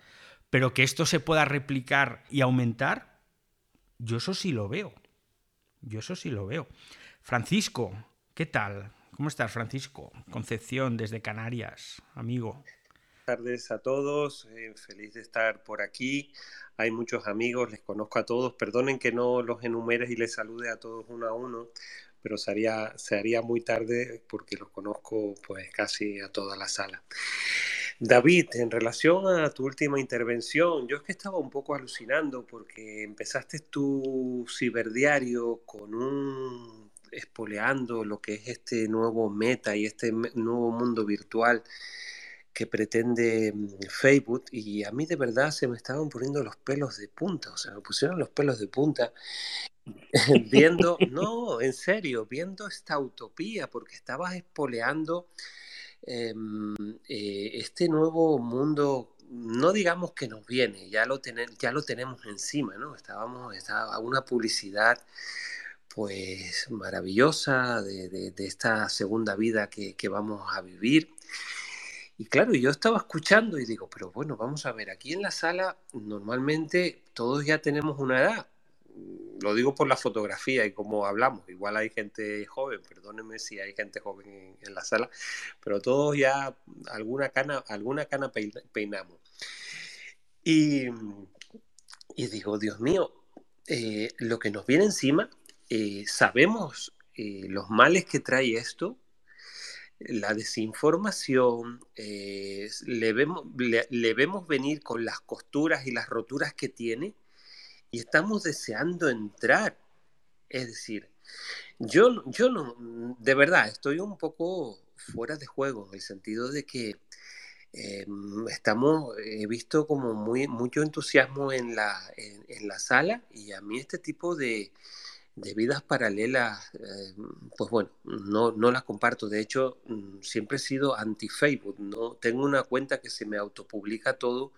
Pero que esto se pueda replicar y aumentar, yo eso sí lo veo. Yo eso sí lo veo. Francisco, ¿qué tal? ¿Cómo estás, Francisco? Concepción desde Canarias, amigo. Buenas tardes a todos, eh, feliz de estar por aquí hay muchos amigos, les conozco a todos, perdonen que no los enumeres y les salude a todos uno a uno, pero se haría, se haría muy tarde porque los conozco pues casi a toda la sala. David, en relación a tu última intervención, yo es que estaba un poco alucinando porque empezaste tu ciberdiario con un espoleando lo que es este nuevo meta y este nuevo mundo virtual que pretende mm, Facebook y a mí de verdad se me estaban poniendo los pelos de punta, o sea, me pusieron los pelos de punta viendo, no, en serio, viendo esta utopía, porque estabas espoleando eh, este nuevo mundo, no digamos que nos viene, ya lo, ya lo tenemos encima, ¿no? Estábamos, estaba una publicidad pues maravillosa de, esta segunda vida que, que vamos a vivir y claro, yo estaba escuchando y digo, pero bueno, vamos a ver, aquí en la sala normalmente todos ya tenemos una edad. Lo digo por la fotografía y como hablamos. Igual hay gente joven, perdónenme si hay gente joven en, la sala, pero todos ya alguna cana, alguna cana peinamos. Y, y digo, Dios mío, eh, lo que nos viene encima, eh, sabemos eh, los males que trae esto, la desinformación, eh, le, vemos, le, vemos venir con las costuras y las roturas que tiene y estamos deseando entrar. Es decir, yo, yo no, de verdad, estoy un poco fuera de juego, en el sentido de que eh, estamos, he visto como muy, mucho entusiasmo en la, en la sala y a mí este tipo de, de vidas paralelas, eh, pues bueno, no, no las comparto. De hecho, mm, siempre he sido anti-Facebook. ¿no? Tengo una cuenta que se me autopublica todo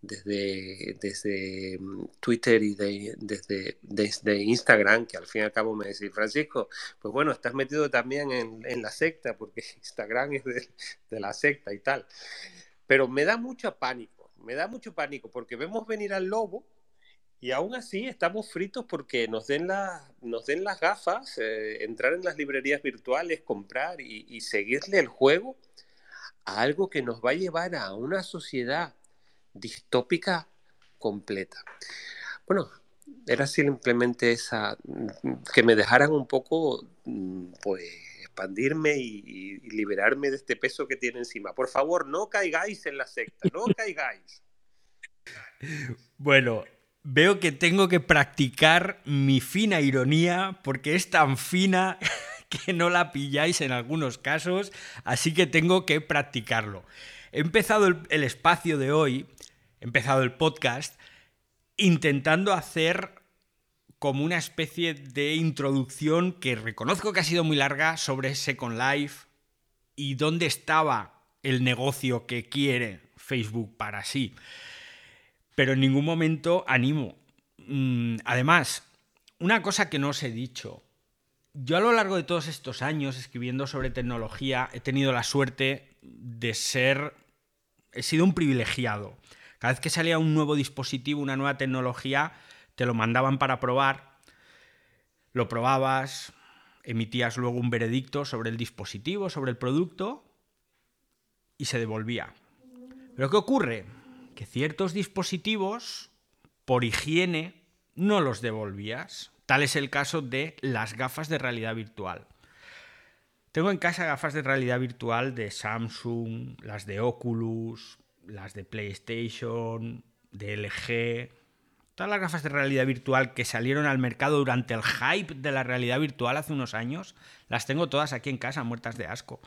desde, desde mm, Twitter y desde, desde Instagram, que al fin y al cabo me decís, Francisco, pues bueno, estás metido también en, la secta, porque Instagram es de, de la secta y tal. Pero me da mucho pánico, me da mucho pánico, porque vemos venir al lobo y aún así estamos fritos porque nos den, nos den las gafas, eh, entrar en las librerías virtuales, comprar y, seguirle el juego a algo que nos va a llevar a una sociedad distópica completa. Bueno, era simplemente esa, que me dejaran un poco, mm, pues, expandirme y, y liberarme de este peso que tiene encima. Por favor, no caigáis en la secta, no caigáis. Bueno, veo que tengo que practicar mi fina ironía porque es tan fina que no la pilláis en algunos casos, así que tengo que practicarlo. He empezado el, espacio de hoy, empezado el podcast, intentando hacer como una especie de introducción que reconozco que ha sido muy larga sobre Second Life y dónde estaba el negocio que quiere Facebook para sí pero en ningún momento animo. Mm, además, una cosa que no os he dicho. Yo a lo largo de todos estos años escribiendo sobre tecnología he tenido la suerte de ser... He sido un privilegiado. Cada vez que salía un nuevo dispositivo, una nueva tecnología, te lo mandaban para probar, lo probabas, emitías luego un veredicto sobre el dispositivo, sobre el producto y se devolvía. Pero ¿qué ocurre? que ciertos dispositivos, por higiene, no los devolvías. Tal es el caso de las gafas de realidad virtual. Tengo en casa gafas de realidad virtual de Samsung, las de Oculus, las de PlayStation, de LG. Todas las gafas de realidad virtual que salieron al mercado durante el hype de la realidad virtual hace unos años, las tengo todas aquí en casa, muertas de asco.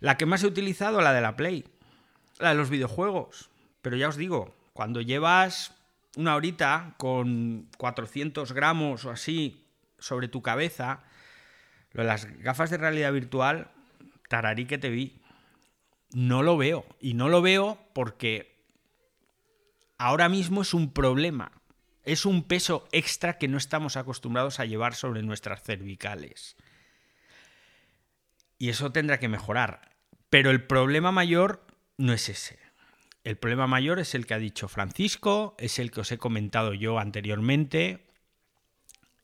La que más he utilizado, la de la Play, la de los videojuegos. Pero ya os digo, cuando llevas una horita con 400 gramos o así sobre tu cabeza, lo de las gafas de realidad virtual, tararí que te vi. No lo veo. Y no lo veo porque ahora mismo es un problema. Es un peso extra que no estamos acostumbrados a llevar sobre nuestras cervicales. Y eso tendrá que mejorar. Pero el problema mayor no es ese. El problema mayor es el que ha dicho Francisco, es el que os he comentado yo anteriormente,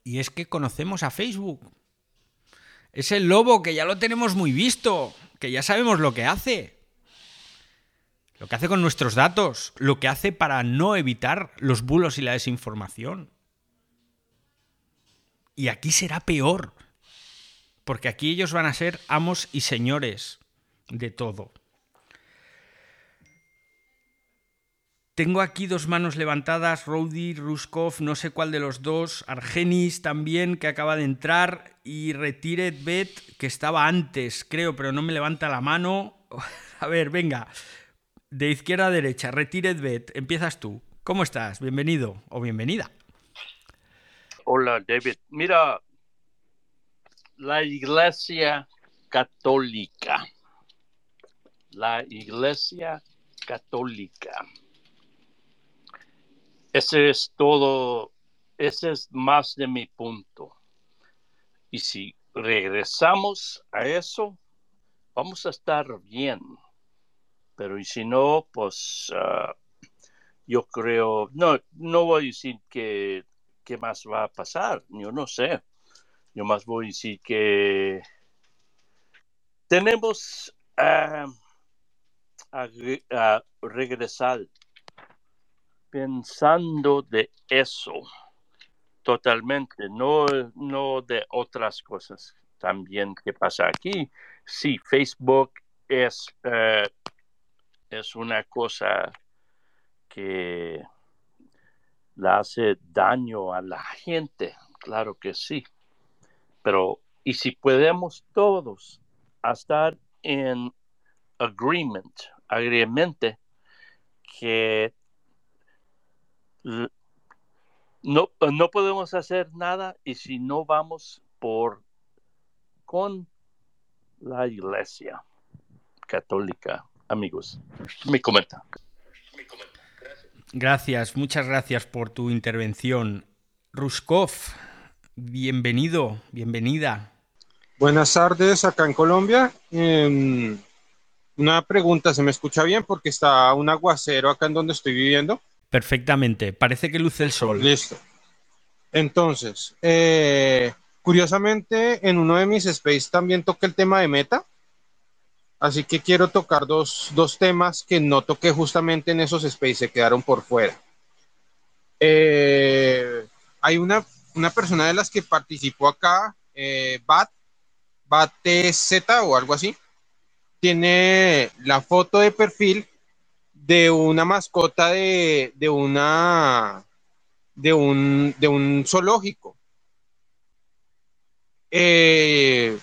y es que conocemos a Facebook. Es el lobo que ya lo tenemos muy visto, que ya sabemos lo que hace. Lo que hace con nuestros datos, lo que hace para no evitar los bulos y la desinformación. Y aquí será peor, porque aquí ellos van a ser amos y señores de todo. tengo aquí dos manos levantadas, Rowdy, Ruskov, no sé cuál de los dos, Argenis también, que acaba de entrar, y Retired Bet, que estaba antes, creo, pero no me levanta la mano. A ver, venga, de izquierda a derecha, Retired Bet, empiezas tú. ¿Cómo estás? Bienvenido o bienvenida. Hola, David. Mira, la Iglesia Católica. La Iglesia Católica. Ese es todo, ese es más de mi punto. Y si regresamos a eso, vamos a estar bien. Pero y si no, pues uh, yo creo, no, no voy a decir que qué más va a pasar, yo no sé. Yo más voy a decir que tenemos uh, a, regresar pensando de eso totalmente, no, no de otras cosas también que pasa aquí. Sí, Facebook es, uh, es una cosa que le hace daño a la gente, claro que sí, pero y si podemos todos estar en agreement, agreement que no, no podemos hacer nada y si no vamos por con la iglesia católica, amigos. Me comenta. Gracias, muchas gracias por tu intervención. Ruskov, bienvenido, bienvenida. Buenas tardes acá en Colombia. Eh, una pregunta, ¿se me escucha bien? Porque está un aguacero acá en donde estoy viviendo. Perfectamente, parece que luce el sol. Listo. Entonces, eh, curiosamente, en uno de mis space también toqué el tema de meta. Así que quiero tocar dos, dos temas que no toqué justamente en esos space, se quedaron por fuera. Eh, hay una, una persona de las que participó acá, eh, Bat, BatZ o algo así. Tiene la foto de perfil de una mascota de, de una de un, de un zoológico. Eh,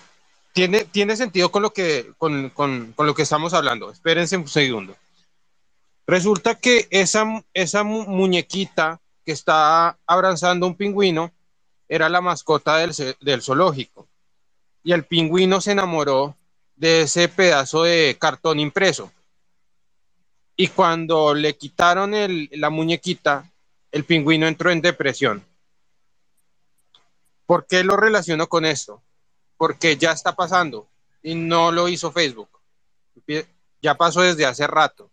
tiene, tiene sentido con lo, que, con, con, con lo que estamos hablando. Espérense un segundo. Resulta que esa, esa muñequita que está abrazando un pingüino era la mascota del, del zoológico. Y el pingüino se enamoró de ese pedazo de cartón impreso. Y cuando le quitaron el, la muñequita, el pingüino entró en depresión. ¿Por qué lo relaciono con esto? Porque ya está pasando y no lo hizo Facebook. Ya pasó desde hace rato.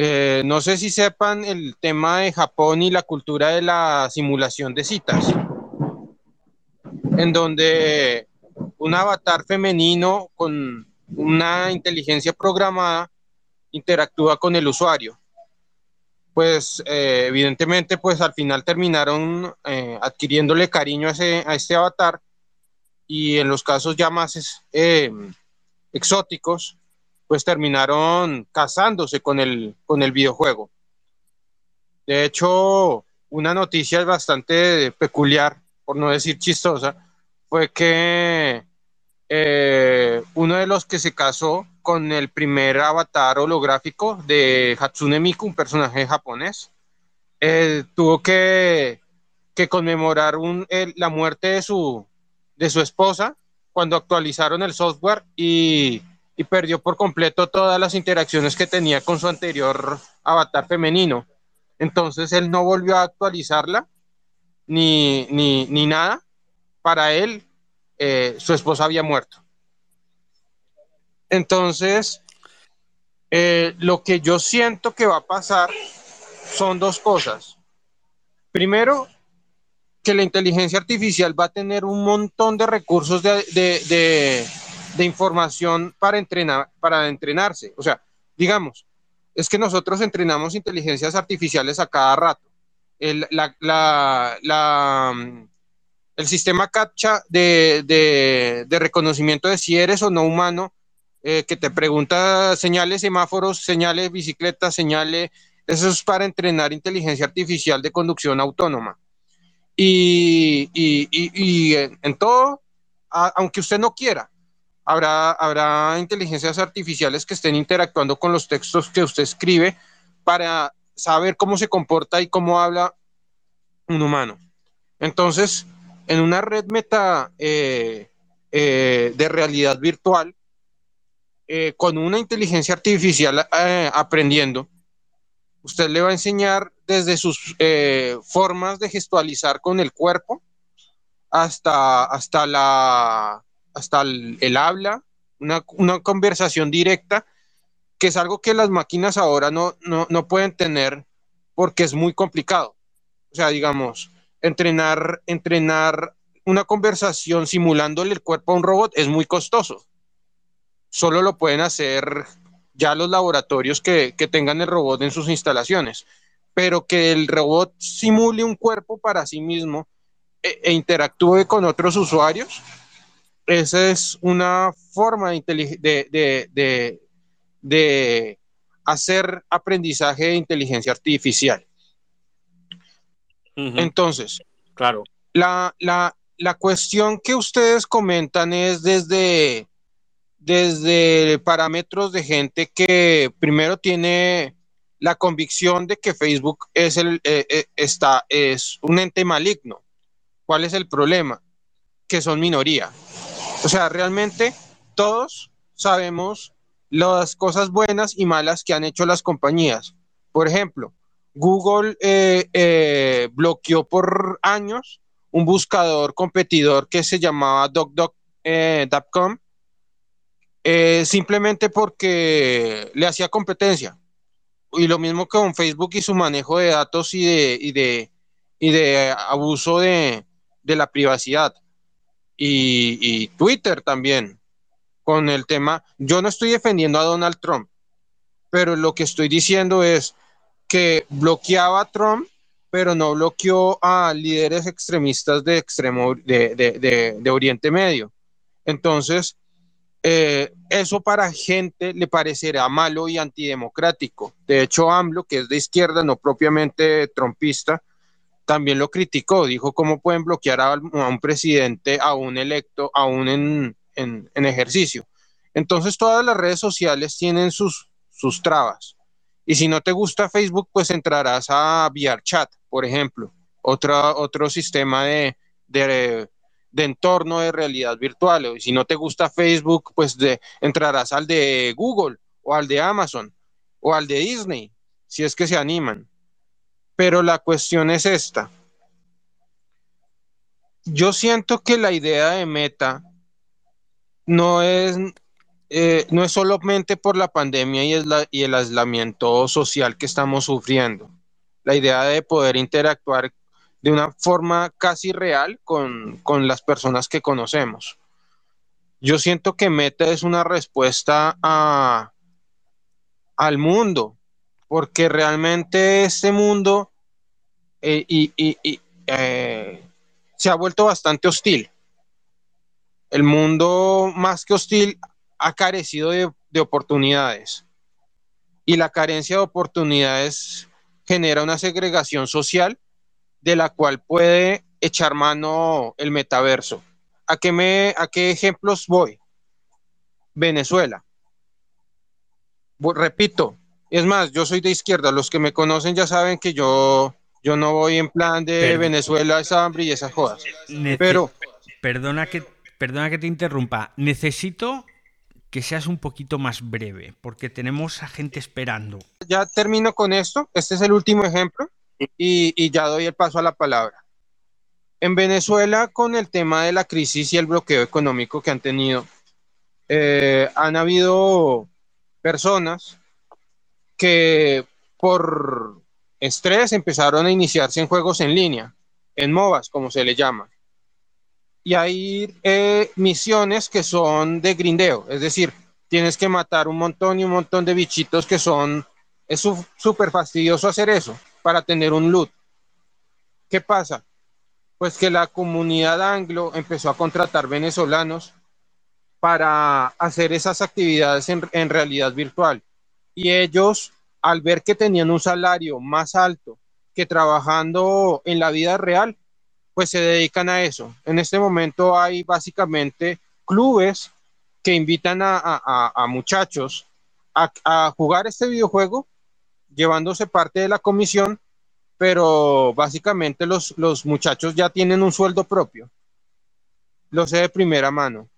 Eh, no sé si sepan el tema de Japón y la cultura de la simulación de citas, en donde un avatar femenino con una inteligencia programada interactúa con el usuario. Pues eh, evidentemente, pues al final terminaron eh, adquiriéndole cariño a, ese, a este avatar y en los casos ya más eh, exóticos, pues terminaron casándose con el, con el videojuego. De hecho, una noticia bastante peculiar, por no decir chistosa, fue que eh, uno de los que se casó con el primer avatar holográfico de Hatsune Miku, un personaje japonés, eh, tuvo que, que conmemorar la muerte de su, de su esposa cuando actualizaron el software y, perdió por completo todas las interacciones que tenía con su anterior avatar femenino. Entonces él no volvió a actualizarla ni, ni, ni nada. Para él, eh, su esposa había muerto. Entonces, eh, lo que yo siento que va a pasar son dos cosas. Primero, que la inteligencia artificial va a tener un montón de recursos de, información para, entrenar, para entrenarse. O sea, digamos, es que nosotros entrenamos inteligencias artificiales a cada rato. El, sistema CAPTCHA de, reconocimiento de si eres o no humano, eh, que te pregunta señales semáforos, señales bicicletas, señales Eso es para entrenar inteligencia artificial de conducción autónoma. Y, en, todo, aunque usted no quiera, habrá, habrá inteligencias artificiales que estén interactuando con los textos que usted escribe para saber cómo se comporta y cómo habla un humano. Entonces, en una red meta eh, eh, de realidad virtual, eh, con una inteligencia artificial aprendiendo, usted le va a enseñar desde sus formas de gestualizar con el cuerpo hasta, hasta, la, hasta el, habla, una, una, conversación directa, que es algo que las máquinas ahora no, no, no pueden tener porque es muy complicado. O sea, digamos, entrenar, entrenar una conversación simulándole el cuerpo a un robot es muy costoso. Solo lo pueden hacer ya los laboratorios que, tengan el robot en sus instalaciones. Pero que el robot simule un cuerpo para sí mismo e, e interactúe con otros usuarios, esa es una forma de, de hacer aprendizaje de inteligencia artificial. Entonces, claro. La, cuestión que ustedes comentan es desde, desde parámetros de gente que primero tiene la convicción de que Facebook es, el, eh, eh, está, es un ente maligno. ¿Cuál es el problema? Que son minoría. O sea, realmente todos sabemos las cosas buenas y malas que han hecho las compañías. Por ejemplo, Google eh, bloqueó por años un buscador competidor que se llamaba DocDoc.com eh, simplemente porque le hacía competencia. Y lo mismo con Facebook y su manejo de datos y de, y de, abuso de, la privacidad. y Twitter también, con el tema, yo no estoy defendiendo a Donald Trump, pero lo que estoy diciendo es, que bloqueaba a Trump, pero no bloqueó a líderes extremistas de, extremo, de, Oriente Medio. Entonces, eh, eso para gente le parecerá malo y antidemocrático. De hecho, AMLO, que es de izquierda, no propiamente trumpista, también lo criticó. Dijo cómo pueden bloquear a, un presidente aún electo, aún en, en, ejercicio. Entonces, todas las redes sociales tienen sus, sus trabas. Y si no te gusta Facebook, pues entrarás a VRChat, por ejemplo, otro, otro sistema de, de, entorno de realidad virtual. Y si no te gusta Facebook, pues de, entrarás al de Google o al de Amazon o al de Disney, si es que se animan. Pero la cuestión es esta. Yo siento que la idea de Meta no es eh, no es solamente por la pandemia y, y, el aislamiento social que estamos sufriendo. La idea de poder interactuar de una forma casi real con, las personas que conocemos. Yo siento que Meta es una respuesta a, al mundo, porque realmente este mundo eh, y, eh, se ha vuelto bastante hostil. El mundo más que hostil ha carecido de, oportunidades. Y la carencia de oportunidades genera una segregación social de la cual puede echar mano el metaverso. ¿A qué, me, a qué ejemplos voy? Venezuela. repito, es más, yo soy de izquierda. Los que me conocen ya saben que yo, yo no voy en plan de Venezuela, esa hambre y esas jodas. Pero. Perdona que, perdona que te interrumpa. Necesito que seas un poquito más breve, porque tenemos a gente esperando. Ya termino con esto. Este es el último ejemplo y, ya doy el paso a la palabra. En Venezuela, con el tema de la crisis y el bloqueo económico que han tenido, eh, han habido personas que por estrés empezaron a iniciarse en juegos en línea, en MOBAs, como se le llama y hay eh, misiones que son de grindeo, es decir, tienes que matar un montón y un montón de bichitos que son, es súper fastidioso hacer eso para tener un loot. ¿Qué pasa? Pues que la comunidad anglo empezó a contratar venezolanos para hacer esas actividades en, en realidad virtual y ellos al ver que tenían un salario más alto que trabajando en la vida real, pues se dedican a eso. En este momento hay básicamente clubes que invitan a, muchachos a, jugar este videojuego, llevándose parte de la comisión, pero básicamente los, los muchachos ya tienen un sueldo propio. Lo sé de primera mano.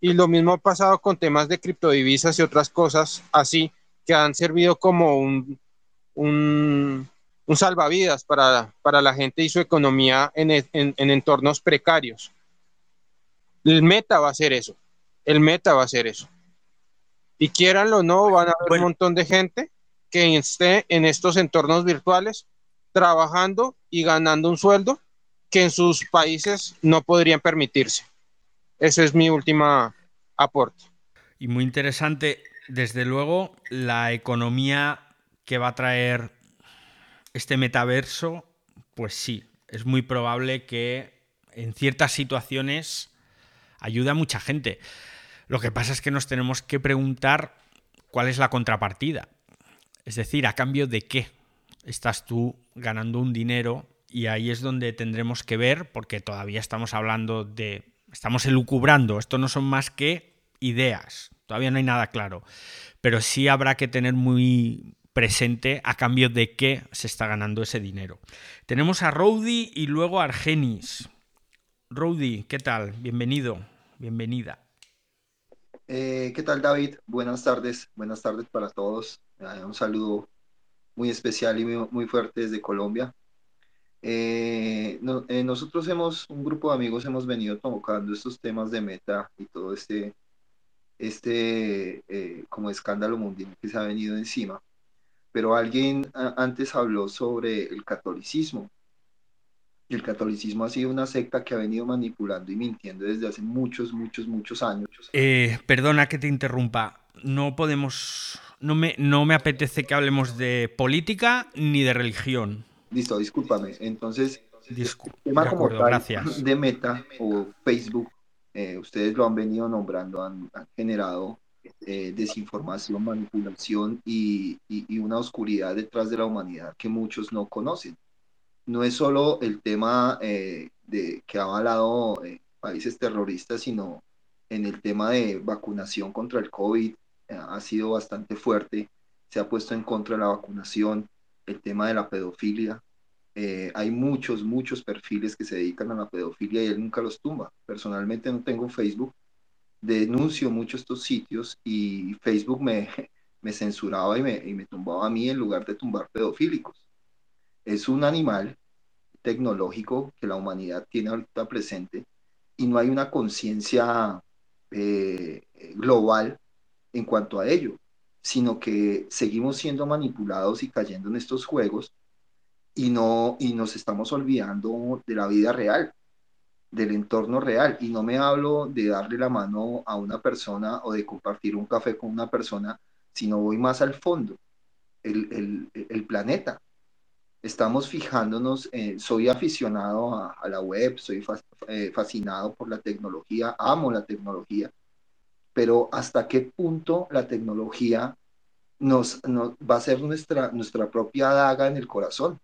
Y lo mismo ha pasado con temas de criptodivisas y otras cosas así, que han servido como un, un, salvavidas para, la gente y su economía en, en, entornos precarios. El meta va a ser eso. El meta va a ser eso. Y quieranlo o no, van a haber un montón de gente que esté en estos entornos virtuales trabajando y ganando un sueldo que en sus países no podrían permitirse. Ese es mi última aporte. Y muy interesante, desde luego, la economía que va a traer este metaverso, pues sí, es muy probable que en ciertas situaciones ayude a mucha gente. Lo que pasa es que nos tenemos que preguntar cuál es la contrapartida. Es decir, a cambio de qué estás tú ganando un dinero y ahí es donde tendremos que ver, porque todavía estamos hablando de, estamos elucubrando, esto no son más que ideas, todavía no hay nada claro, pero sí habrá que tener muy presente a cambio de qué se está ganando ese dinero. Tenemos a Rowdy y luego a Argenis. Rowdy, ¿qué tal? Bienvenido, bienvenida. Eh, ¿Qué tal David? Buenas tardes, buenas tardes para todos. Eh, un saludo muy especial y muy, fuerte desde Colombia. Eh, nosotros hemos, un grupo de amigos hemos venido tocando estos temas de meta y todo este, este como escándalo mundial que se ha venido encima. Pero alguien antes habló sobre el catolicismo. Y el catolicismo ha sido una secta que ha venido manipulando y mintiendo desde hace muchos, muchos, muchos años. perdona que te interrumpa. No podemos no me, no me apetece que hablemos de política ni de religión. Listo, discúlpame. Entonces, tema como gracias. de Meta o Facebook, eh, ustedes lo han venido nombrando, han, generado eh, desinformación, manipulación y, una oscuridad detrás de la humanidad que muchos no conocen. No es solo el tema eh, de que ha avalado países terroristas, sino en el tema de vacunación contra el COVID, ha sido bastante fuerte, se ha puesto en contra de la vacunación, el tema de la pedofilia. Eh, hay muchos, muchos perfiles que se dedican a la pedofilia y él nunca los tumba. Personalmente no tengo Facebook, denuncio mucho estos sitios y Facebook me, me censuraba y me, y me tumbaba a mí en lugar de tumbar pedofílicos. Es un animal tecnológico que la humanidad tiene ahorita presente y no hay una conciencia eh, global en cuanto a ello, sino que seguimos siendo manipulados y cayendo en estos juegos y, no, y nos estamos olvidando de la vida real, del entorno real. Y no me hablo de darle la mano a una persona o de compartir un café con una persona, sino voy más al fondo, el, el, planeta. Estamos fijándonos, soy aficionado a, la web, soy eh, fascinado por la tecnología, amo la tecnología, pero hasta qué punto la tecnología nos, va a ser nuestra, nuestra propia daga en el corazón.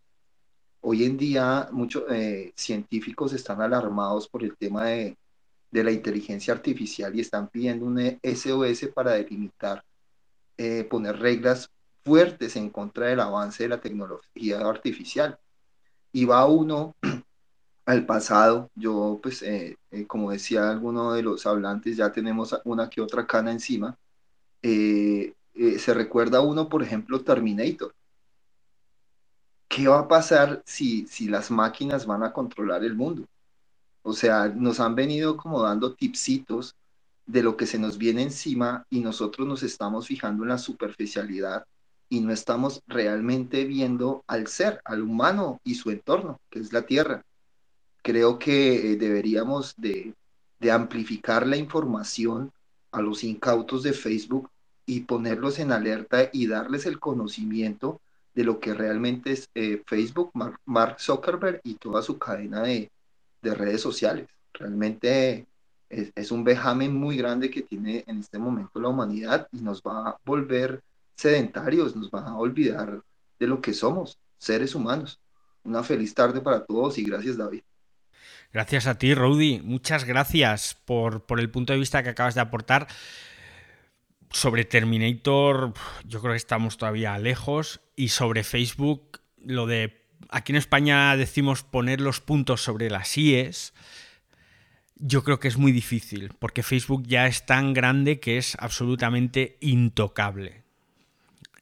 Hoy en día muchos eh, científicos están alarmados por el tema de, la inteligencia artificial y están pidiendo un SOS para delimitar, eh, poner reglas fuertes en contra del avance de la tecnología artificial. Y va uno al pasado. Yo, pues, eh, eh, como decía alguno de los hablantes, ya tenemos una que otra cana encima. Eh, se recuerda uno, por ejemplo, Terminator. ¿Qué va a pasar si, si las máquinas van a controlar el mundo? O sea, nos han venido como dando tipsitos de lo que se nos viene encima y nosotros nos estamos fijando en la superficialidad y no estamos realmente viendo al ser, al humano y su entorno, que es la Tierra creo que eh, deberíamos de, amplificar la información a los incautos de Facebook y ponerlos en alerta y darles el conocimiento de lo que realmente es eh, Facebook, Mark, Zuckerberg y toda su cadena de, redes sociales. Realmente es, es, un vejamen muy grande que tiene en este momento la humanidad y nos va a volver sedentarios, nos van a olvidar de lo que somos, seres humanos. Una feliz tarde para todos y gracias David. Gracias a ti, Rudy. Muchas gracias por, por el punto de vista que acabas de aportar. Sobre Terminator, yo creo que estamos todavía lejos. Y sobre Facebook, lo de aquí en España decimos poner los puntos sobre las IES. Yo creo que es muy difícil, porque Facebook ya es tan grande que es absolutamente intocable.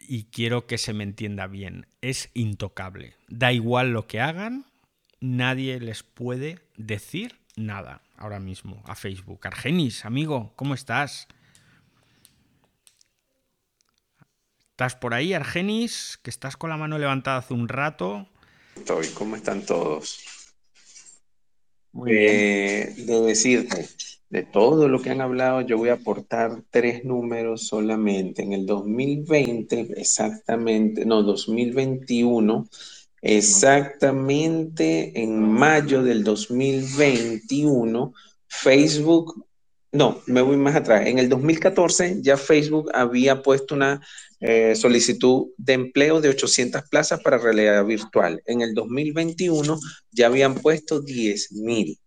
Y quiero que se me entienda bien, es intocable. Da igual lo que hagan, nadie les puede decir nada ahora mismo a Facebook. Argenis, amigo, ¿cómo estás? ¿Estás por ahí, Argenis? Que estás con la mano levantada hace un rato. Estoy, ¿cómo están todos? Muy eh, de decirte, de todo lo que han hablado, yo voy a aportar tres números solamente. En el 2020, exactamente, no, 2021, exactamente en mayo del 2021, Facebook no, me voy más atrás. En el 2014 ya Facebook había puesto una eh, solicitud de empleo de 800 plazas para realidad virtual. En el 2021 ya habían puesto 10.000.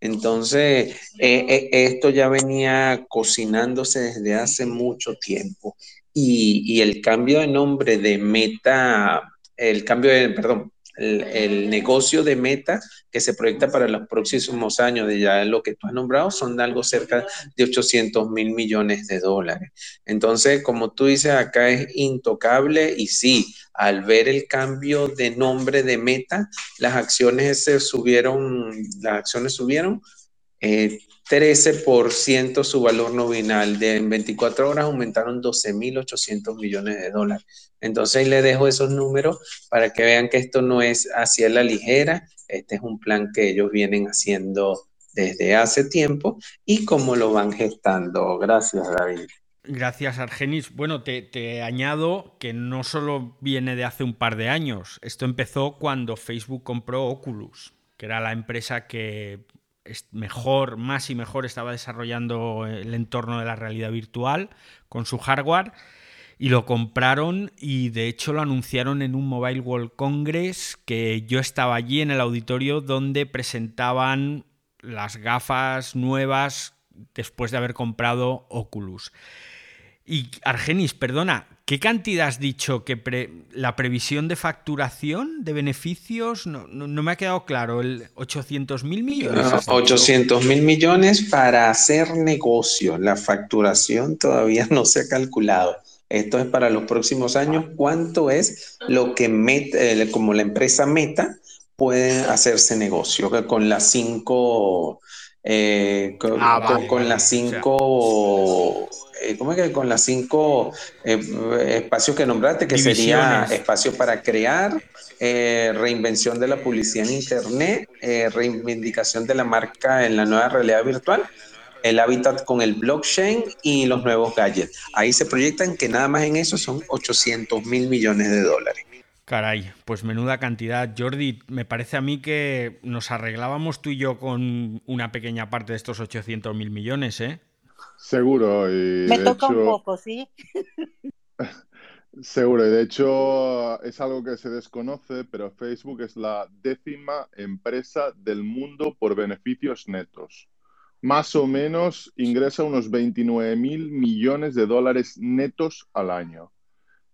Entonces, eh, eh, esto ya venía cocinándose desde hace mucho tiempo. Y, y, el cambio de nombre de Meta, el cambio de, perdón, el, negocio de meta que se proyecta para los próximos años, de ya lo que tú has nombrado, son algo cerca de 800 mil millones de dólares. Entonces, como tú dices, acá es intocable y sí, al ver el cambio de nombre de meta, las acciones se subieron, las acciones subieron. Eh, 13% su valor nominal. De, en 24 horas aumentaron 12.800 millones de dólares. Entonces le dejo esos números para que vean que esto no es hacia la ligera. Este es un plan que ellos vienen haciendo desde hace tiempo y cómo lo van gestando. Gracias, David. Gracias, Argenis. Bueno, te, te, añado que no solo viene de hace un par de años. Esto empezó cuando Facebook compró Oculus, que era la empresa que mejor, más y mejor estaba desarrollando el entorno de la realidad virtual con su hardware y lo compraron y de hecho lo anunciaron en un Mobile World Congress que yo estaba allí en el auditorio donde presentaban las gafas nuevas después de haber comprado Oculus. Y Argenis, perdona, ¿qué cantidad has dicho que la previsión de facturación de beneficios no, me ha quedado claro? ¿El 800 mil millones? 800 mil millones para hacer negocio. La facturación todavía no se ha calculado. Esto es para los próximos años. ¿Cuánto es lo que eh, como la empresa Meta puede hacerse negocio con las cinco, eh, ah, con, las cinco eh, ¿cómo es que con las cinco eh, espacios que nombraste, que sería espacio para crear, eh, reinvención de la publicidad en Internet, reivindicación de la marca en la nueva realidad virtual, el hábitat con el blockchain y los nuevos gadgets. Ahí se proyectan que nada más en eso son 800 mil millones de dólares. Caray, pues menuda cantidad. Jordi, me parece a mí que nos arreglábamos tú y yo con una pequeña parte de estos 800 mil millones, ¿eh? Seguro. Y Me toca un poco, ¿sí? Seguro, y de hecho es algo que se desconoce, pero Facebook es la décima empresa del mundo por beneficios netos. Más o menos ingresa unos 29 mil millones de dólares netos al año.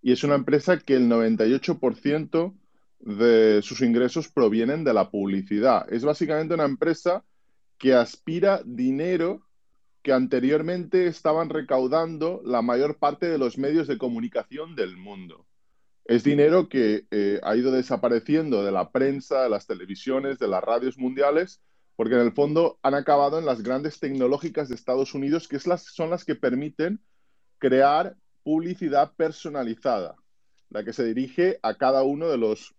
Y es una empresa que el 98% de sus ingresos provienen de la publicidad. Es básicamente una empresa que aspira dinero que anteriormente estaban recaudando la mayor parte de los medios de comunicación del mundo. Es dinero que eh, ha ido desapareciendo de la prensa, de las televisiones, de las radios mundiales, porque en el fondo han acabado en las grandes tecnológicas de Estados Unidos, que son las que permiten crear publicidad personalizada, la que se dirige a cada uno de los,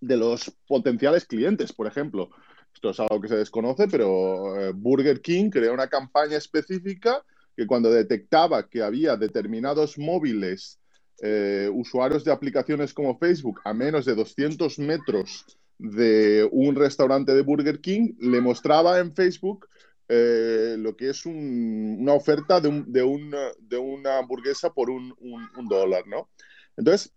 de los potenciales clientes. Por ejemplo, esto es algo que se desconoce, pero eh, Burger King creó una campaña específica que cuando detectaba que había determinados móviles, eh, usuarios de aplicaciones como Facebook, a menos de 200 metros de un restaurante de Burger King, le mostraba en Facebook eh, lo que es una oferta de, de, una hamburguesa por un, dólar, ¿no? Entonces,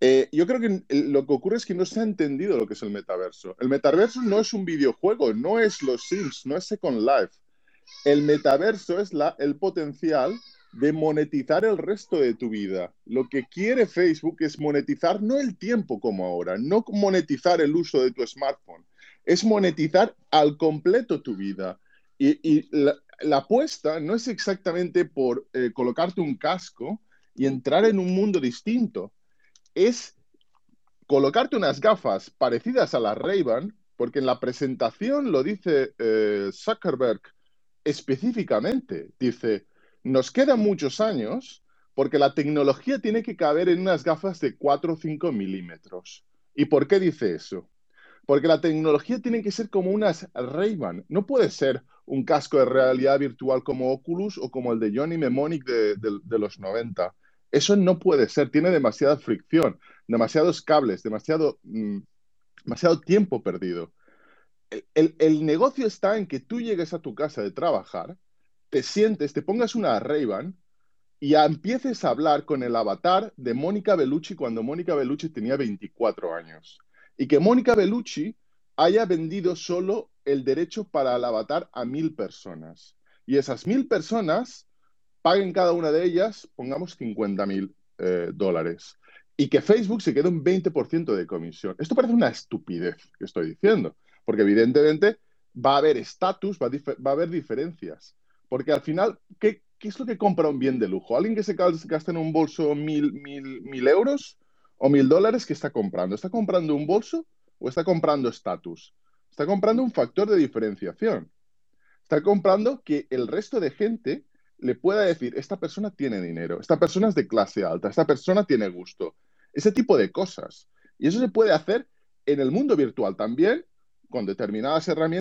eh, yo creo que lo que ocurre es que no se ha entendido lo que es el metaverso. El metaverso no es un videojuego, no es los Sims, no es Second Life. El metaverso es la, el potencial de monetizar el resto de tu vida. Lo que quiere Facebook es monetizar no el tiempo como ahora, no monetizar el uso de tu smartphone, es monetizar al completo tu vida. Y, la, apuesta no es exactamente por eh, colocarte un casco y entrar en un mundo distinto, es colocarte unas gafas parecidas a las Ray-Ban, porque en la presentación lo dice eh, Zuckerberg específicamente, dice, nos quedan muchos años porque la tecnología tiene que caber en unas gafas de 4 o 5 milímetros. ¿Y por qué dice eso? Porque la tecnología tiene que ser como unas Ray-Ban. No puede ser un casco de realidad virtual como Oculus o como el de Johnny Mnemonic de, los 90. Eso no puede ser. Tiene demasiada fricción, demasiados cables, demasiado, mm, demasiado tiempo perdido. El, el, negocio está en que tú llegues a tu casa de trabajar te sientes, te pongas una ray y empieces a hablar con el avatar de Mónica Bellucci cuando Mónica Bellucci tenía 24 años. Y que Mónica Bellucci haya vendido solo el derecho para el avatar a mil personas. Y esas mil personas paguen cada una de ellas, pongamos 50 mil eh, dólares. Y que Facebook se quede un 20% de comisión. Esto parece una estupidez que estoy diciendo, porque evidentemente va a haber estatus, va, va a haber diferencias. Porque al final, ¿qué, es lo que compra un bien de lujo? ¿Alguien que se gasta en un bolso mil, mil, mil euros o mil dólares que está comprando? ¿Está comprando un bolso o está comprando estatus? Está comprando un factor de diferenciación. Está comprando que el resto de gente le pueda decir, esta persona tiene dinero, esta persona es de clase alta, esta persona tiene gusto. Ese tipo de cosas. Y eso se puede hacer en el mundo virtual también con determinadas herramientas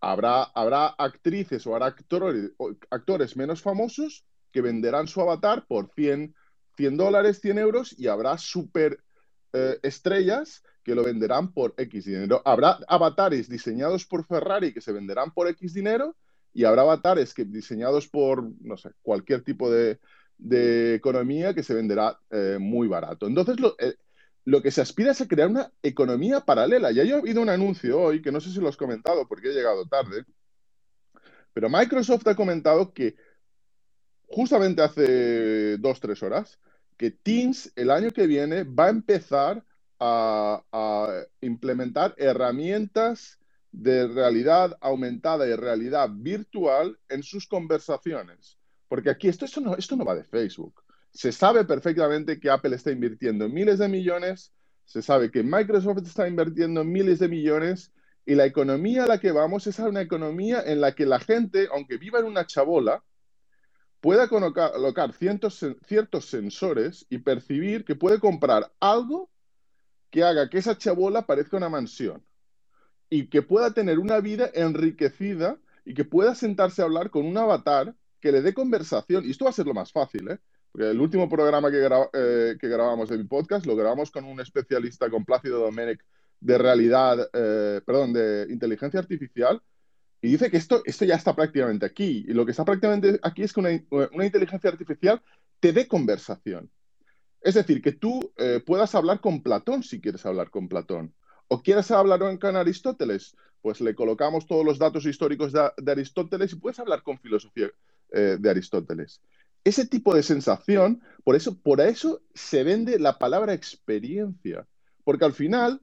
Habrá, habrá actrices o habrá actores, actores menos famosos que venderán su avatar por 100, 100 dólares, 100 euros y habrá super eh, estrellas que lo venderán por X dinero. Habrá avatares diseñados por Ferrari que se venderán por X dinero y habrá avatares que, diseñados por, no sé, cualquier tipo de, economía que se venderá eh, muy barato. Entonces, lo, eh, lo que se aspira es a crear una economía paralela. Ya ha habido un anuncio hoy, que no sé si lo has comentado porque he llegado tarde, pero Microsoft ha comentado que justamente hace dos, tres horas, que Teams el año que viene va a empezar a, implementar herramientas de realidad aumentada y realidad virtual en sus conversaciones. Porque aquí esto, esto, no, esto no va de Facebook se sabe perfectamente que Apple está invirtiendo miles de millones, se sabe que Microsoft está invirtiendo miles de millones y la economía a la que vamos es a una economía en la que la gente, aunque viva en una chabola, pueda colocar, ciertos, ciertos sensores y percibir que puede comprar algo que haga que esa chabola parezca una mansión y que pueda tener una vida enriquecida y que pueda sentarse a hablar con un avatar que le dé conversación. Y esto va a ser lo más fácil, ¿eh? el último programa eh, que, grabamos de mi podcast lo grabamos con un especialista, con Plácido Domenech, de realidad, eh, perdón, de inteligencia artificial, y dice que esto, esto ya está prácticamente aquí. Y lo que está prácticamente aquí es que una, inteligencia artificial te dé conversación. Es decir, que tú eh, puedas hablar con Platón si quieres hablar con Platón. O quieres hablar con Aristóteles, pues le colocamos todos los datos históricos de, de Aristóteles y puedes hablar con filosofía de Aristóteles ese tipo de sensación, por eso, por eso se vende la palabra experiencia, porque al final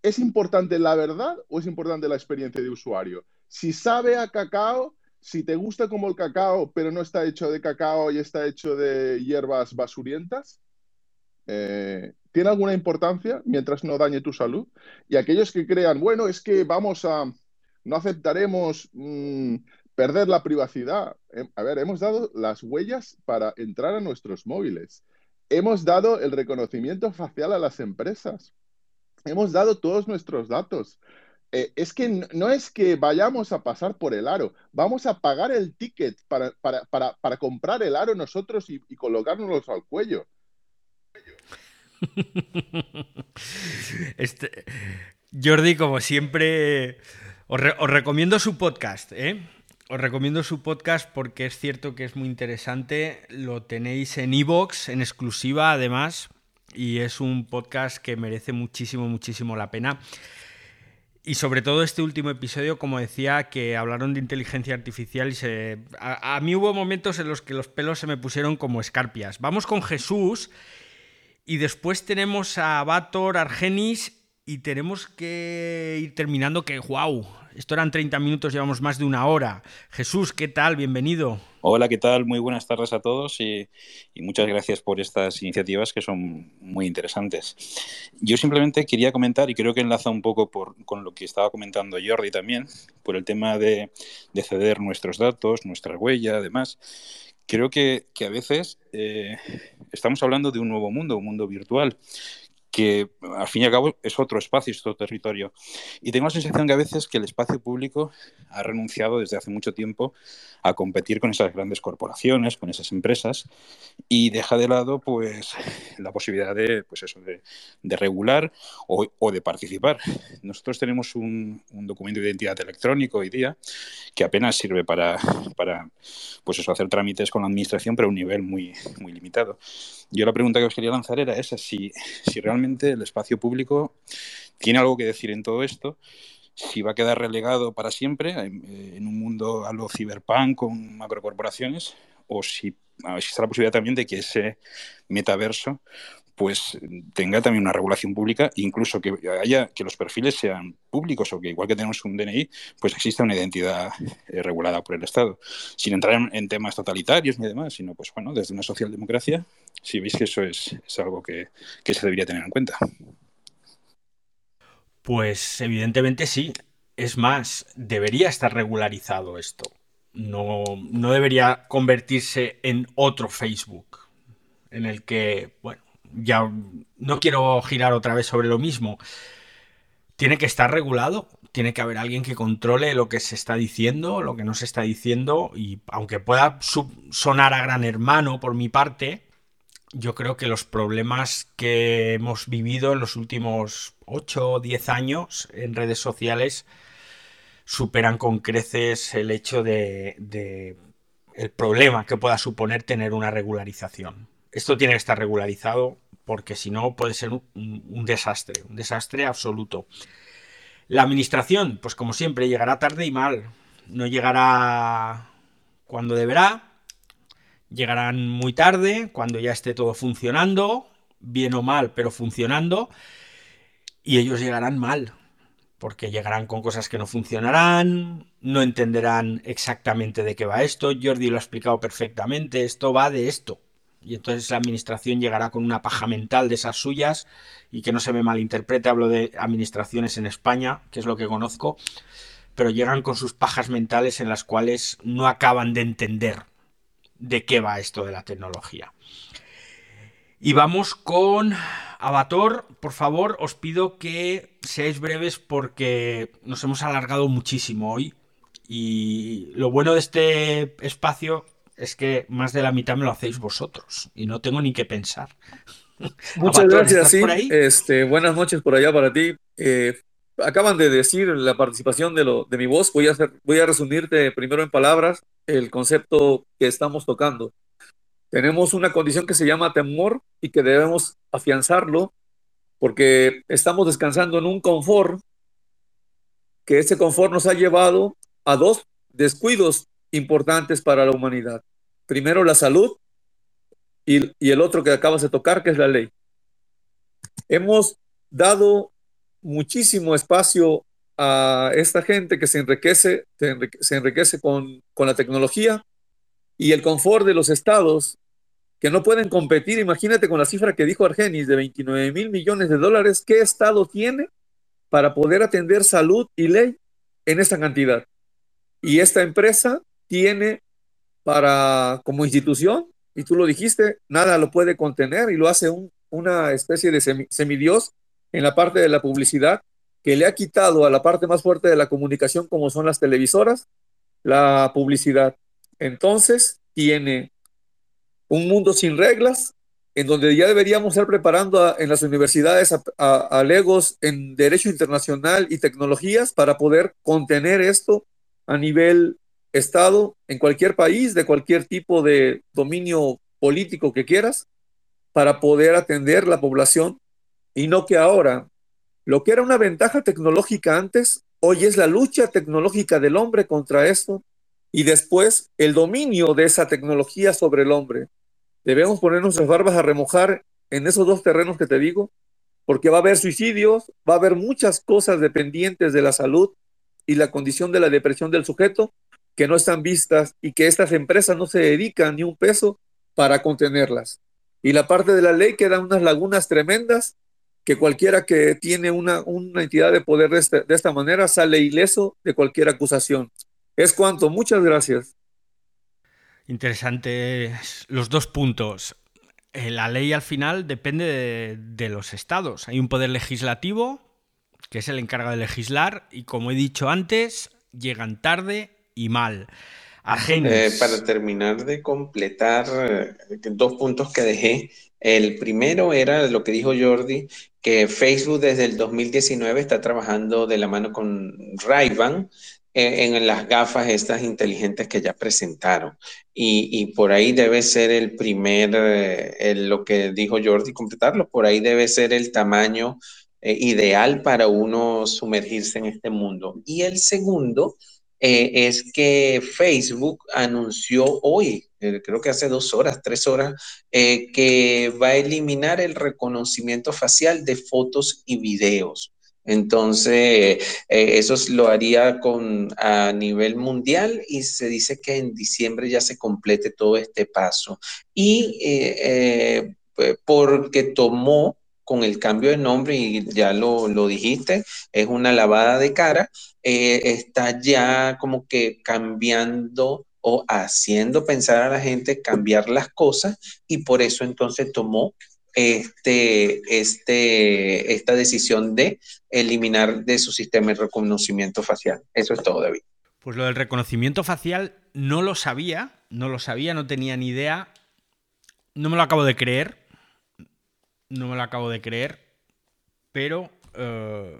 es importante la verdad o es importante la experiencia de usuario. Si sabe a cacao, si te gusta como el cacao, pero no está hecho de cacao y está hecho de hierbas basurientas, eh, ¿tiene alguna importancia mientras no dañe tu salud? Y aquellos que crean, bueno, es que vamos a, no aceptaremos mm, perder la privacidad. Em, a ver, hemos dado las huellas para entrar a nuestros móviles. Hemos dado el reconocimiento facial a las empresas. Hemos dado todos nuestros datos. Eh, es que no, es que vayamos a pasar por el aro, vamos a pagar el ticket para, para, comprar el aro nosotros y, y colocárnoslos al cuello. Este, Jordi, como siempre, Os, re- os recomiendo su podcast, ¿eh? Os recomiendo su podcast porque es cierto que es muy interesante. Lo tenéis en Evox, en exclusiva además, y es un podcast que merece muchísimo, muchísimo la pena. Y sobre todo este último episodio, como decía, que hablaron de inteligencia artificial y se... A, a mí hubo momentos en los que los pelos se me pusieron como escarpias. Vamos con Jesús y después tenemos a Bator, Argenis y tenemos que ir terminando que, wow, esto eran 30 minutos, llevamos más de una hora. Jesús, ¿qué tal? Bienvenido. Hola, ¿qué tal? Muy buenas tardes a todos y, muchas gracias por estas iniciativas que son muy interesantes. Yo simplemente quería comentar, y creo que enlaza un poco por, con lo que estaba comentando Jordi también, por el tema de, de ceder nuestros datos, nuestra huella, además. Creo que, que a veces eh, estamos hablando de un nuevo mundo, un mundo virtual, al fin y al cabo es otro espacio, es otro territorio. Y tengo la sensación que a veces que el espacio público ha renunciado desde hace mucho tiempo a competir con esas grandes corporaciones, con esas empresas, y deja de lado pues la posibilidad de, pues eso, de, regular o, de participar. Nosotros tenemos un, documento de identidad electrónico hoy día que apenas sirve para, pues hacer trámites con la administración, pero a un nivel muy, muy limitado. Yo la pregunta que os quería lanzar era esa, si, si realmente el espacio público tiene algo que decir en todo esto, si va a quedar relegado para siempre en, en un mundo a lo ciberpunk con macrocorporaciones, o si existe la posibilidad también de que ese metaverso pues tenga también una regulación pública, incluso que haya que los perfiles sean públicos o que igual que tenemos un DNI, pues exista una identidad eh, regulada por el Estado, sin entrar en, temas totalitarios ni demás, sino pues bueno, desde una socialdemocracia, si veis que eso es, es algo que, que se debería tener en cuenta. Pues evidentemente sí. Es más, debería estar regularizado esto. No, no debería convertirse en otro Facebook, en el que, bueno, ya no quiero girar otra vez sobre lo mismo. Tiene que estar regulado, tiene que haber alguien que controle lo que se está diciendo, lo que no se está diciendo, y aunque pueda sonar a gran hermano por mi parte, yo creo que los problemas que hemos vivido en los últimos 8 o 10 años en redes sociales superan con creces el hecho de, de el problema que pueda suponer tener una regularización. Esto tiene que estar regularizado porque si no puede ser un, desastre, un desastre absoluto. La administración, pues como siempre, llegará tarde y mal. No llegará cuando deberá, llegarán muy tarde, cuando ya esté todo funcionando, bien o mal, pero funcionando, y ellos llegarán mal, porque llegarán con cosas que no funcionarán, no entenderán exactamente de qué va esto, Jordi lo ha explicado perfectamente, esto va de esto, y entonces la administración llegará con una paja mental de esas suyas y que no se me malinterprete, hablo de administraciones en España, que es lo que conozco, pero llegan con sus pajas mentales en las cuales no acaban de entender de qué va esto de la tecnología. Y vamos con Avator, por favor, os pido que seáis breves porque nos hemos alargado muchísimo hoy y lo bueno de este espacio es que más de la mitad me lo hacéis vosotros y no tengo ni que pensar. Muchas gracias, sí. Este, buenas noches por allá para ti. Eh, acaban de decir la participación de, lo, de mi voz. Voy a, hacer, voy a resumirte primero en palabras el concepto que estamos tocando. Tenemos una condición que se llama temor y que debemos afianzarlo porque estamos descansando en un confort que ese confort nos ha llevado a dos descuidos importantes para la humanidad. Primero la salud y, el otro que acabas de tocar, que es la ley. Hemos dado muchísimo espacio a esta gente que se enriquece, se enriquece, se enriquece con, con, la tecnología y el confort de los estados que no pueden competir. Imagínate con la cifra que dijo Argenis de 29 mil millones de dólares, ¿qué estado tiene para poder atender salud y ley en esta cantidad? Y esta empresa tiene para, como institución, y tú lo dijiste, nada lo puede contener y lo hace un, una especie de semi, semidios en la parte de la publicidad que le ha quitado a la parte más fuerte de la comunicación como son las televisoras, la publicidad. Entonces tiene un mundo sin reglas en donde ya deberíamos estar preparando en las universidades a, legos en derecho internacional y tecnologías para poder contener esto a nivel Estado en cualquier país, de cualquier tipo de dominio político que quieras, para poder atender la población y no que ahora lo que era una ventaja tecnológica antes, hoy es la lucha tecnológica del hombre contra esto y después el dominio de esa tecnología sobre el hombre. Debemos poner nuestras barbas a remojar en esos dos terrenos que te digo, porque va a haber suicidios, va a haber muchas cosas dependientes de la salud y la condición de la depresión del sujeto que no están vistas y que estas empresas no se dedican ni un peso para contenerlas. Y la parte de la ley quedan unas lagunas tremendas que cualquiera que tiene una, una entidad de poder de, de esta manera sale ileso de cualquier acusación. Es cuanto, muchas gracias. Interesantes los dos puntos. Eh, la ley al final depende de, los estados. Hay un poder legislativo, que es el encargado de legislar, y como he dicho antes, llegan tarde y mal. Eh, para terminar de completar eh, dos puntos que dejé, el primero era lo que dijo Jordi, que Facebook desde el 2019 está trabajando de la mano con ray en, las gafas estas inteligentes que ya presentaron. Y, por ahí debe ser el primer, eh, lo que dijo Jordi, completarlo, por ahí debe ser el tamaño eh, ideal para uno sumergirse en este mundo. Y el segundo eh, es que Facebook anunció hoy, creo que hace dos horas, tres horas, que va a eliminar el reconocimiento facial de fotos y videos. Entonces, eh, eso lo haría con, a nivel mundial y se dice que en diciembre ya se complete todo este paso. Y eh, eh, porque tomó con el cambio de nombre, y ya lo, lo dijiste, es una lavada de cara, está ya como que cambiando o haciendo pensar a la gente cambiar las cosas y por eso entonces tomó este, este, esta decisión de eliminar de su sistema el reconocimiento facial. Eso es todo, David. Pues lo del reconocimiento facial no lo sabía, no lo sabía, no tenía ni idea. No me lo acabo de creer. No me lo acabo de creer. Pero eh,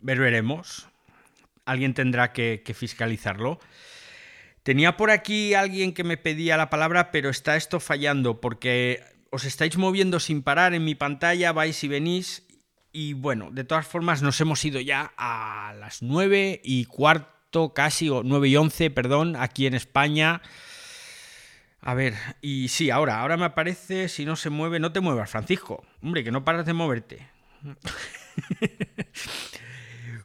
veremos. Alguien tendrá que fiscalizarlo. Tenía por aquí alguien que me pedía la palabra, pero está esto fallando porque os estáis moviendo sin parar en mi pantalla, vais y venís. Y bueno, de todas formas nos hemos ido ya a las 9 y cuarto casi, o 9 y 11, perdón, aquí en España. A ver, y sí, ahora, ahora me aparece, si no se mueve, no te muevas, Francisco. Hombre, que no paras de moverte.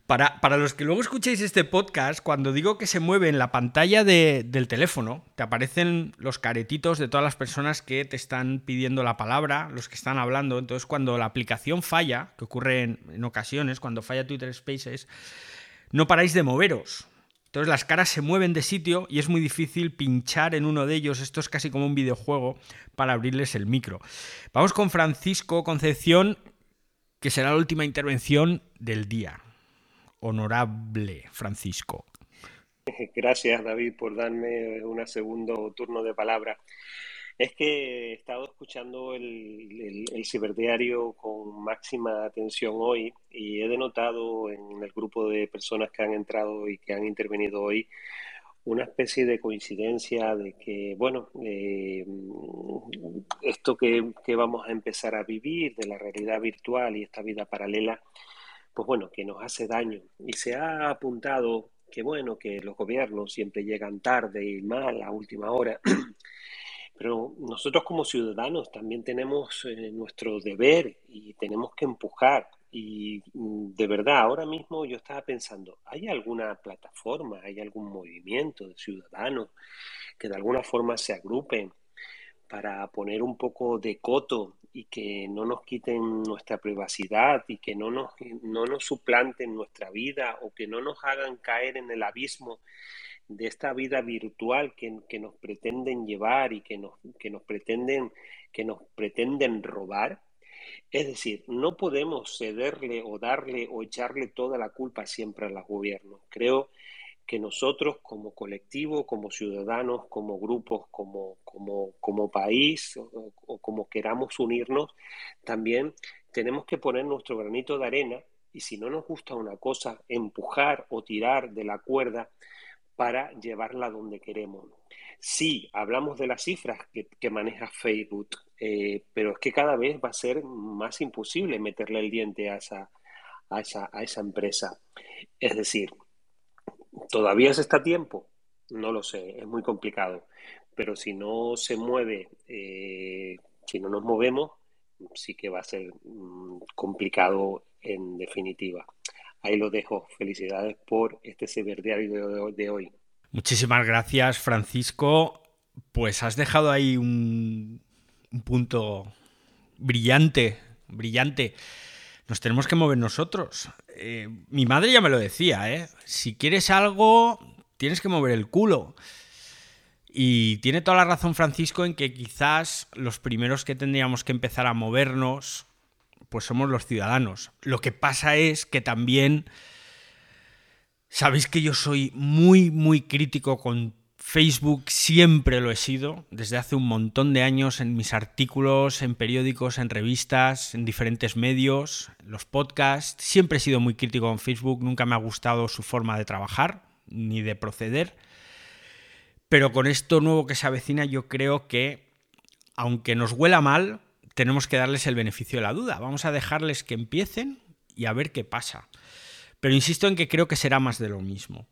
Para, los que luego escuchéis este podcast, cuando digo que se mueve en la pantalla del teléfono, te aparecen los caretitos de todas las personas que te están pidiendo la palabra, los que están hablando. Entonces, cuando la aplicación falla, que ocurre en, ocasiones, cuando falla Twitter Spaces, no paráis de moveros. Entonces las caras se mueven de sitio y es muy difícil pinchar en uno de ellos. Esto es casi como un videojuego para abrirles el micro. Vamos con Francisco Concepción, que será la última intervención del día honorable Francisco. Gracias, David, por darme un segundo turno de palabra. Es que he estado escuchando el, ciberdiario con máxima atención hoy y he denotado en el grupo de personas que han entrado y que han intervenido hoy una especie de coincidencia de que, bueno, eh, esto que, que, vamos a empezar a vivir de la realidad virtual y esta vida paralela pues bueno, que nos hace daño. Y se ha apuntado que bueno, que los gobiernos siempre llegan tarde y mal a última hora. Pero nosotros como ciudadanos también tenemos eh, nuestro deber y tenemos que empujar. Y mm, de verdad, ahora mismo yo estaba pensando, ¿hay alguna plataforma, hay algún movimiento de ciudadanos que de alguna forma se agrupen para poner un poco de coto y que no nos quiten nuestra privacidad y que no nos, no nos suplanten nuestra vida o que no nos hagan caer en el abismo de esta vida virtual que, que nos pretenden llevar y que nos, que nos pretenden que nos pretenden robar. Es decir, no podemos cederle o darle o echarle toda la culpa siempre a los gobiernos. Creo que nosotros como colectivo, como ciudadanos, como grupos, como, como, como país o, o como queramos unirnos, también tenemos que poner nuestro granito de arena y si no nos gusta una cosa, empujar o tirar de la cuerda para llevarla donde queremos. Sí, hablamos de las cifras que, maneja Facebook, eh, pero es que cada vez va a ser más imposible meterle el diente a esa, a esa, a esa empresa. Es decir, ¿todavía se está a tiempo? No lo sé, es muy complicado. Pero si no se mueve, eh, si no nos movemos, sí que va a ser mm, complicado en definitiva. Ahí lo dejo. Felicidades por este ciberdiario de hoy. Muchísimas gracias, Francisco. Pues has dejado ahí un, punto brillante, brillante. Nos tenemos que mover nosotros. Eh, mi madre ya me lo decía, ¿eh? Si quieres algo, tienes que mover el culo. Y tiene toda la razón Francisco en que quizás los primeros que tendríamos que empezar a movernos, pues somos los ciudadanos. Lo que pasa es que también sabéis que yo soy muy, muy crítico con Facebook, siempre lo he sido, desde hace un montón de años en mis artículos, en periódicos, en revistas, en diferentes medios, los podcasts. Siempre he sido muy crítico con Facebook, nunca me ha gustado su forma de trabajar ni de proceder. Pero con esto nuevo que se avecina yo creo que, aunque nos huela mal, tenemos que darles el beneficio de la duda. Vamos a dejarles que empiecen y a ver qué pasa. Pero insisto en que creo que será más de lo mismo.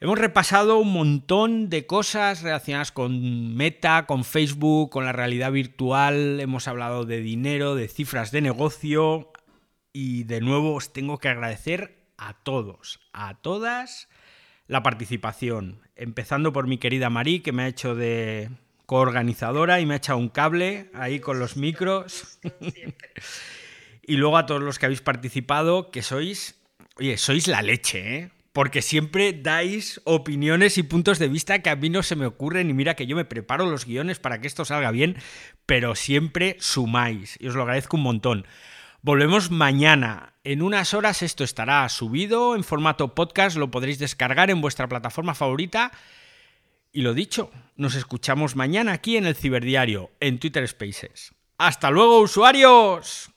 Hemos repasado un montón de cosas relacionadas con Meta, con Facebook, con la realidad virtual, hemos hablado de dinero, de cifras de negocio y de nuevo os tengo que agradecer a todos, a todas la participación, empezando por mi querida Marí, que me ha hecho de coorganizadora y me ha echado un cable ahí con los micros. y luego a todos los que habéis participado, que sois, oye, sois la leche, ¿eh? Porque siempre dais opiniones y puntos de vista que a mí no se me ocurren y mira que yo me preparo los guiones para que esto salga bien, pero siempre sumáis y os lo agradezco un montón. Volvemos mañana. En unas horas esto estará subido en formato podcast, lo podréis descargar en vuestra plataforma favorita. Y lo dicho, nos escuchamos mañana aquí en el Ciberdiario, en Twitter Spaces. ¡Hasta luego, usuarios!